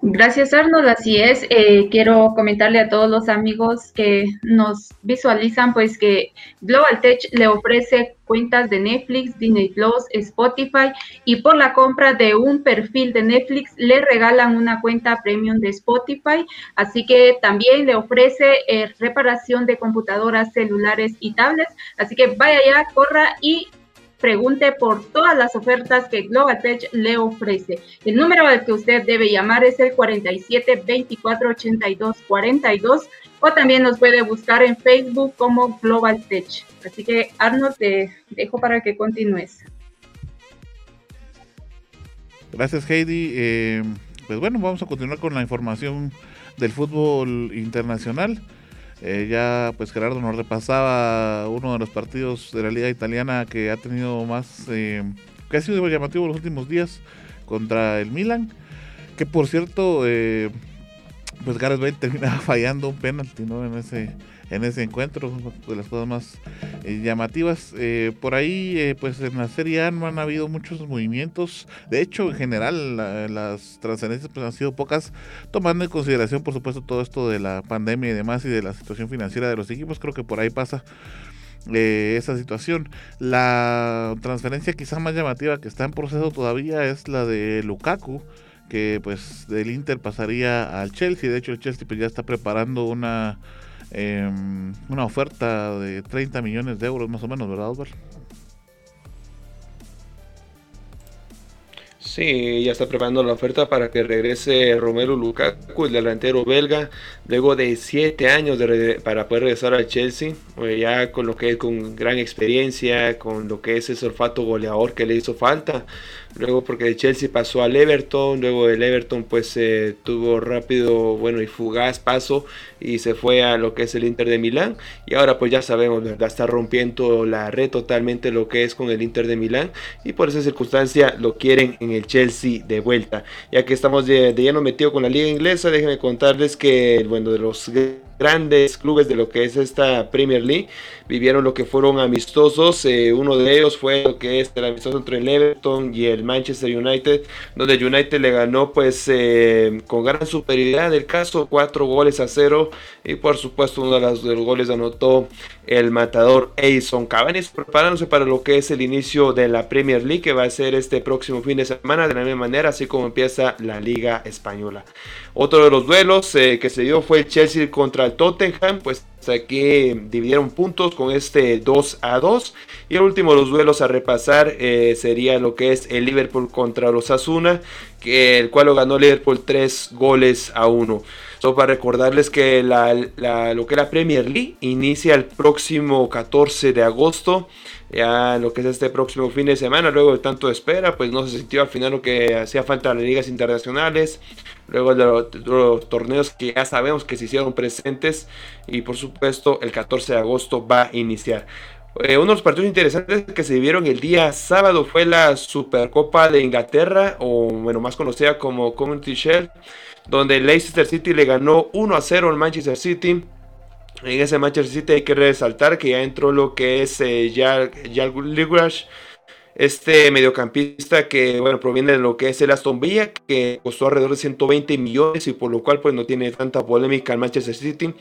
Gracias Arnold, así es. Eh, quiero comentarle a todos los amigos que nos visualizan, pues que Global Tech le ofrece cuentas de Netflix, Disney Plus, Spotify y por la compra de un perfil de Netflix le regalan una cuenta premium de Spotify. Así que también le ofrece eh, reparación de computadoras, celulares y tablets. Así que vaya ya, corra y pregunte por todas las ofertas que Global Tech le ofrece. El número al que usted debe llamar es el 47 24 82 42 o también nos puede buscar en Facebook como Global Tech. Así que Arnold, te dejo para que continúes.
Gracias Heidi. Eh, pues bueno, vamos a continuar con la información del fútbol internacional. Eh, ya pues Gerardo nos repasaba uno de los partidos de la liga italiana que ha tenido más, eh, que ha sido llamativo los últimos días contra el Milan, que por cierto, eh, pues Gareth Bale termina fallando un penalti ¿no? en ese en ese encuentro, de las cosas más eh, llamativas. Eh, por ahí, eh, pues en la Serie A no han habido muchos movimientos. De hecho, en general, las transferencias pues, han sido pocas, tomando en consideración, por supuesto, todo esto de la pandemia y demás y de la situación financiera de los equipos. Creo que por ahí pasa. esa situación. La transferencia quizá más llamativa que está en proceso todavía es la de Lukaku, que pues del Inter pasaría al Chelsea. De hecho el Chelsea pues, ya está preparando una eh, una oferta de 30 millones de euros más o menos, ¿verdad, Albert?
Sí, ya está preparando la oferta para que regrese Romero Lukaku, el delantero belga luego de siete años de para poder regresar al Chelsea, pues ya con lo que es con gran experiencia, con lo que es ese olfato goleador que le hizo falta. Luego porque de Chelsea pasó al Everton, luego del Everton pues eh, tuvo rápido, bueno y fugaz paso y se fue a lo que es el Inter de Milán y ahora pues ya sabemos, ¿verdad? Está rompiendo la red totalmente lo que es con el Inter de Milán y por esa circunstancia lo quieren en el Chelsea de vuelta. Ya que estamos de, de lleno metido con la liga inglesa, déjenme contarles que bueno de los grandes clubes de lo que es esta Premier League vivieron lo que fueron amistosos. Eh, uno de ellos fue lo que es el amistoso entre el Everton y el Manchester United, donde United le ganó pues eh, con gran superioridad el caso, cuatro goles a cero. Y por supuesto uno de los, goles anotó el matador Edison Cavani, preparándose para lo que es el inicio de la Premier League, que va a ser este próximo fin de semana, de la misma manera, así como empieza la Liga Española. Otro de los duelos eh, que se dio fue el Chelsea contra el Tottenham, pues aquí dividieron puntos con este 2 a 2. Y el último de los duelos a repasar eh, sería lo que es el Liverpool contra los Asuna, que el cual lo ganó Liverpool 3 goles a 1. Solo para recordarles que la, lo que la Premier League inicia el próximo 14 de agosto. Ya lo que es este próximo fin de semana, luego de tanto espera, pues no se sintió al final lo que hacía falta en las ligas internacionales. Luego de los, torneos que ya sabemos que se hicieron presentes. Y por supuesto, el 14 de agosto va a iniciar. Eh, uno de los partidos interesantes que se vivieron el día sábado fue la Supercopa de Inglaterra, o bueno, más conocida como Community Shield, donde Leicester City le ganó 1 a 0 al Manchester City. En ese Manchester City hay que resaltar que ya entró lo que es eh, Jack este mediocampista que bueno proviene de lo que es el Aston Villa, que costó alrededor de 120 millones y por lo cual pues no tiene tanta polémica el Manchester City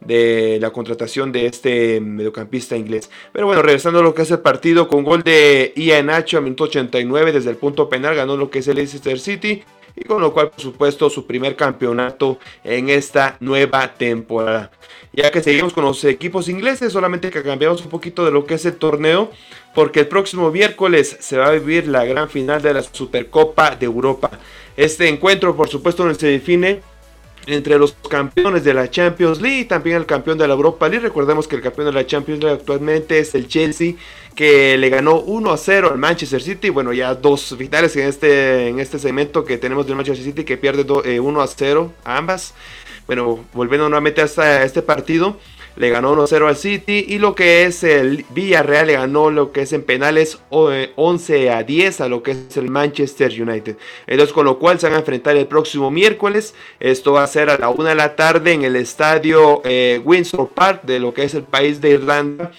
de la contratación de este mediocampista inglés. Pero bueno, regresando a lo que es el partido, con gol de Ian Nacho a minuto 89 desde el punto penal, ganó lo que es el Leicester City y con lo cual por supuesto su primer campeonato en esta nueva temporada. Ya que seguimos con los equipos ingleses, solamente que cambiamos un poquito de lo que es el torneo, porque el próximo miércoles se va a vivir la gran final de la Supercopa de Europa. Este encuentro por supuesto no se define entre los campeones de la Champions League y también el campeón de la Europa League. Recordemos que el campeón de la Champions League actualmente es el Chelsea, que le ganó 1 a 0 al Manchester City. Bueno, ya dos finales en este, en este segmento que tenemos del Manchester City que pierde 1 eh, a 0 a ambas. Bueno, volviendo nuevamente a este partido le ganó 1-0 al City y lo que es el Villarreal le ganó lo que es en penales 11 eh, a 10 a lo que es el Manchester United. Entonces con lo cual se van a enfrentar el próximo miércoles. Esto va a ser a la 1 de la tarde en el estadio eh, Windsor Park de lo que es el país de Irlanda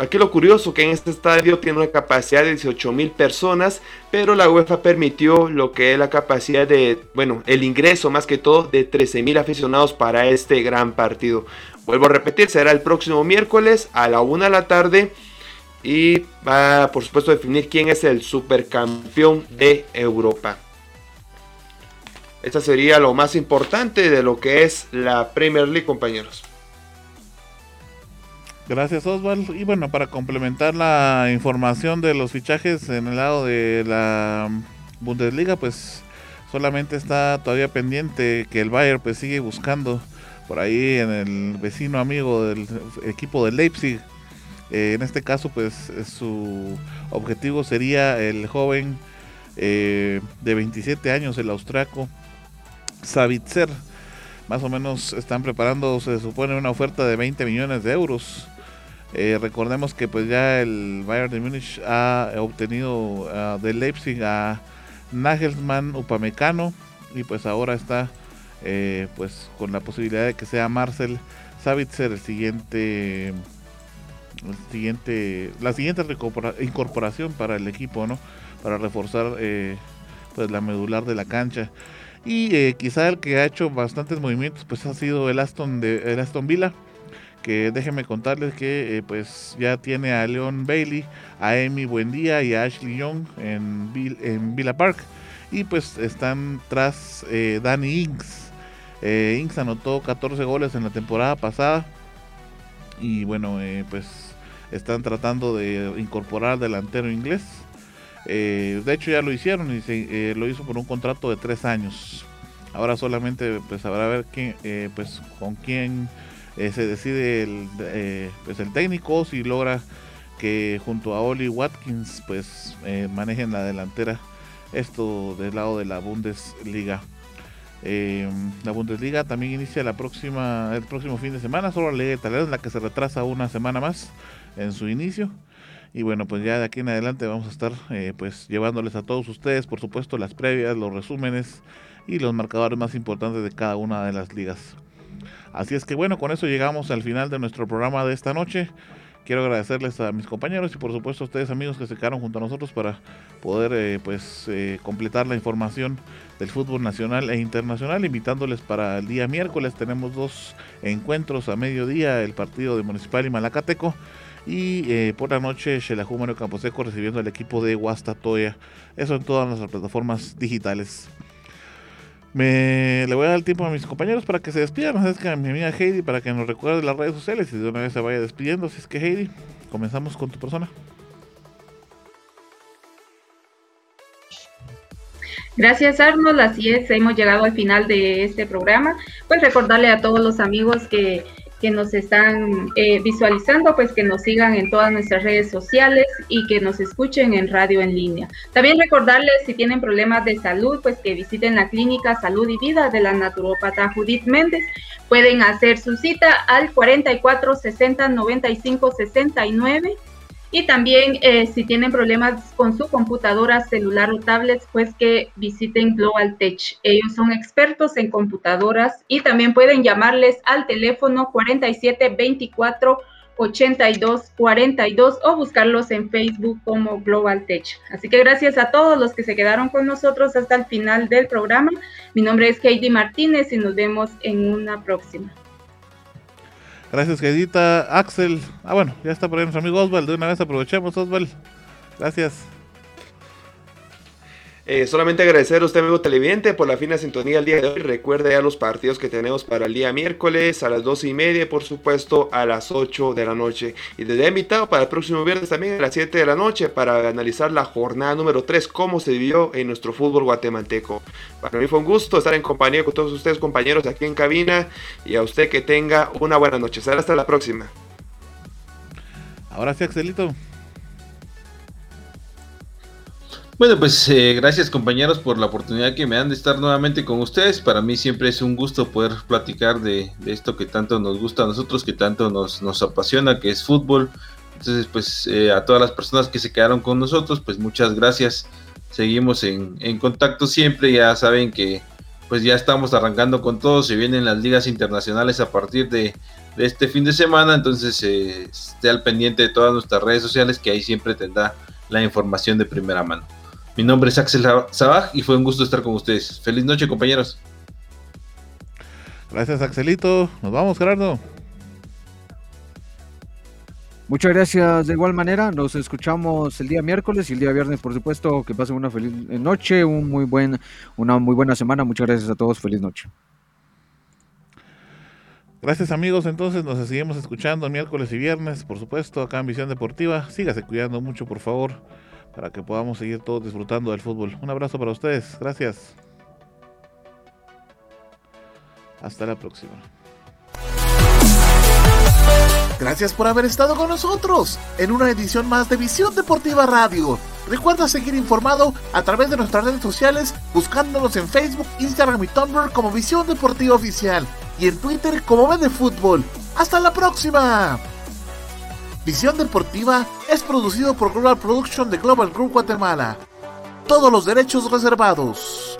aquí lo curioso que en este estadio tiene una capacidad de 18 mil personas, pero la UEFA permitió lo que es la capacidad de, bueno, el ingreso más que todo de 13 mil aficionados para este gran partido. Vuelvo a repetir, será el próximo miércoles a la 1 de la tarde y va por supuesto a definir quién es el supercampeón de Europa. Esta sería lo más importante de lo que es la Premier League, compañeros.
Gracias Oswald. Y bueno, para complementar la información de los fichajes en el lado de la Bundesliga, pues solamente está todavía pendiente que el Bayern pues sigue buscando por ahí en el vecino amigo del equipo de Leipzig. Eh, en este caso pues su objetivo sería el joven eh, de 27 años, el austriaco Savitzer. Más o menos están preparando, se supone, una oferta de 20 millones de euros eh, recordemos que pues ya el Bayern de Múnich ha obtenido uh, de Leipzig a Nagelsmann Upamecano y pues ahora está eh, pues con la posibilidad de que sea Marcel Savitzer el siguiente el siguiente la siguiente incorporación para el equipo no para reforzar eh, pues la medular de la cancha. Y quizá el que ha hecho bastantes movimientos pues ha sido el Aston de el Aston Villa que déjenme contarles que eh, pues ya tiene a Leon Bailey, a Amy Buendía y a Ashley Young en, en Villa Park. Y pues están tras eh, Danny Inks. Eh, Inks anotó 14 goles en la temporada pasada y bueno pues están tratando de incorporar al delantero inglés. de hecho ya lo hicieron y se, lo hizo por un contrato de 3 años. Ahora solamente pues habrá ver quién, eh, pues con quién eh, se decide el, eh, pues el técnico si logra que junto a Oli Watkins pues manejen la delantera esto del lado de la Bundesliga. La Bundesliga también inicia la próxima el próximo fin de semana, solo la Liga Italiana es la que se retrasa una semana más en su inicio. Y bueno, pues ya de aquí en adelante vamos a estar pues llevándoles a todos ustedes, por supuesto, las previas, los resúmenes y los marcadores más importantes de cada una de las ligas. Así es que bueno, con eso llegamos al final de nuestro programa de esta noche. Quiero agradecerles a mis compañeros y por supuesto a ustedes amigos que se quedaron junto a nosotros para poder eh, pues eh, completar la información del fútbol nacional e internacional, invitándoles para el día miércoles tenemos dos encuentros a mediodía, el partido de Municipal y Malacateco y eh, por la noche Xelajú Mario Camposeco recibiendo al equipo de Guastatoya. Eso en todas nuestras plataformas digitales. Me le voy a dar el tiempo a mis compañeros para que se despidan. Es que a mi amiga Heidi para que nos recuerde las redes sociales y de una vez se vaya despidiendo. Así es que Heidi, comenzamos con tu persona.
Gracias Arnold, así es, hemos llegado al final de este programa. Pues recordarle a todos los amigos que que nos están eh, visualizando, pues que nos sigan en todas nuestras redes sociales y que nos escuchen en radio en línea. También recordarles si tienen problemas de salud, pues que visiten la clínica Salud y Vida de la naturópata Judith Méndez. Pueden hacer su cita al 44 60 95 69 y también eh, si tienen problemas con su computadora, celular o tablet, pues que visiten Global Tech. Ellos son expertos en computadoras y también pueden llamarles al teléfono 47 24 82 42 o buscarlos en Facebook como Global Tech. Así que gracias a todos los que se quedaron con nosotros hasta el final del programa. Mi nombre es Heidi Martínez y nos vemos en una próxima.
Gracias, Gedita. Axel. Ah, bueno, ya está por ahí nuestro amigo Oswald. De una vez aprovechemos, Oswald. Gracias.
Eh, solamente agradecer a usted, amigo televidente, por la fina sintonía el día de hoy. Recuerde ya los partidos que tenemos para el día miércoles a las 12 y media, por supuesto, a las 8 de la noche. Y desde invitado para el próximo viernes también a las 7 de la noche para analizar la jornada número 3, cómo se vivió en nuestro fútbol guatemalteco. Para mí fue un gusto estar en compañía con todos ustedes, compañeros, aquí en cabina. Y a usted que tenga una buena noche. Hasta la próxima.
Ahora sí, Axelito.
Bueno, pues eh, gracias compañeros por la oportunidad que me dan de estar nuevamente con ustedes. Para mí siempre es un gusto poder platicar de, esto que tanto nos gusta a nosotros, que tanto nos, nos apasiona, que es fútbol. Entonces, pues eh, a todas las personas que se quedaron con nosotros, pues muchas gracias. Seguimos en, contacto siempre. Ya saben que pues ya estamos arrancando con todo. Se vienen las ligas internacionales a partir de, de este fin de semana. Entonces, eh, esté al pendiente de todas nuestras redes sociales que ahí siempre tendrá la información de primera mano. Mi nombre es Axel Sabaj y fue un gusto estar con ustedes. Feliz noche, compañeros.
Gracias, Axelito. Nos vamos, Gerardo.
Muchas gracias de igual manera. Nos escuchamos el día miércoles y el día viernes, por supuesto. Que pasen una feliz noche, un muy buen, una muy buena semana. Muchas gracias a todos. Feliz noche.
Gracias amigos, entonces nos seguimos escuchando miércoles y viernes, por supuesto, acá en Visión Deportiva. Sígase cuidando mucho, por favor para que podamos seguir todos disfrutando del fútbol. Un abrazo para ustedes, gracias. Hasta la próxima.
Gracias por haber estado con nosotros en una edición más de Visión Deportiva Radio. Recuerda seguir informado a través de nuestras redes sociales buscándonos en Facebook, Instagram y Tumblr como Visión Deportiva Oficial y en Twitter como de Fútbol. ¡Hasta la próxima! Visión Deportiva es producido por Global Production de Global Group Guatemala. Todos los derechos reservados.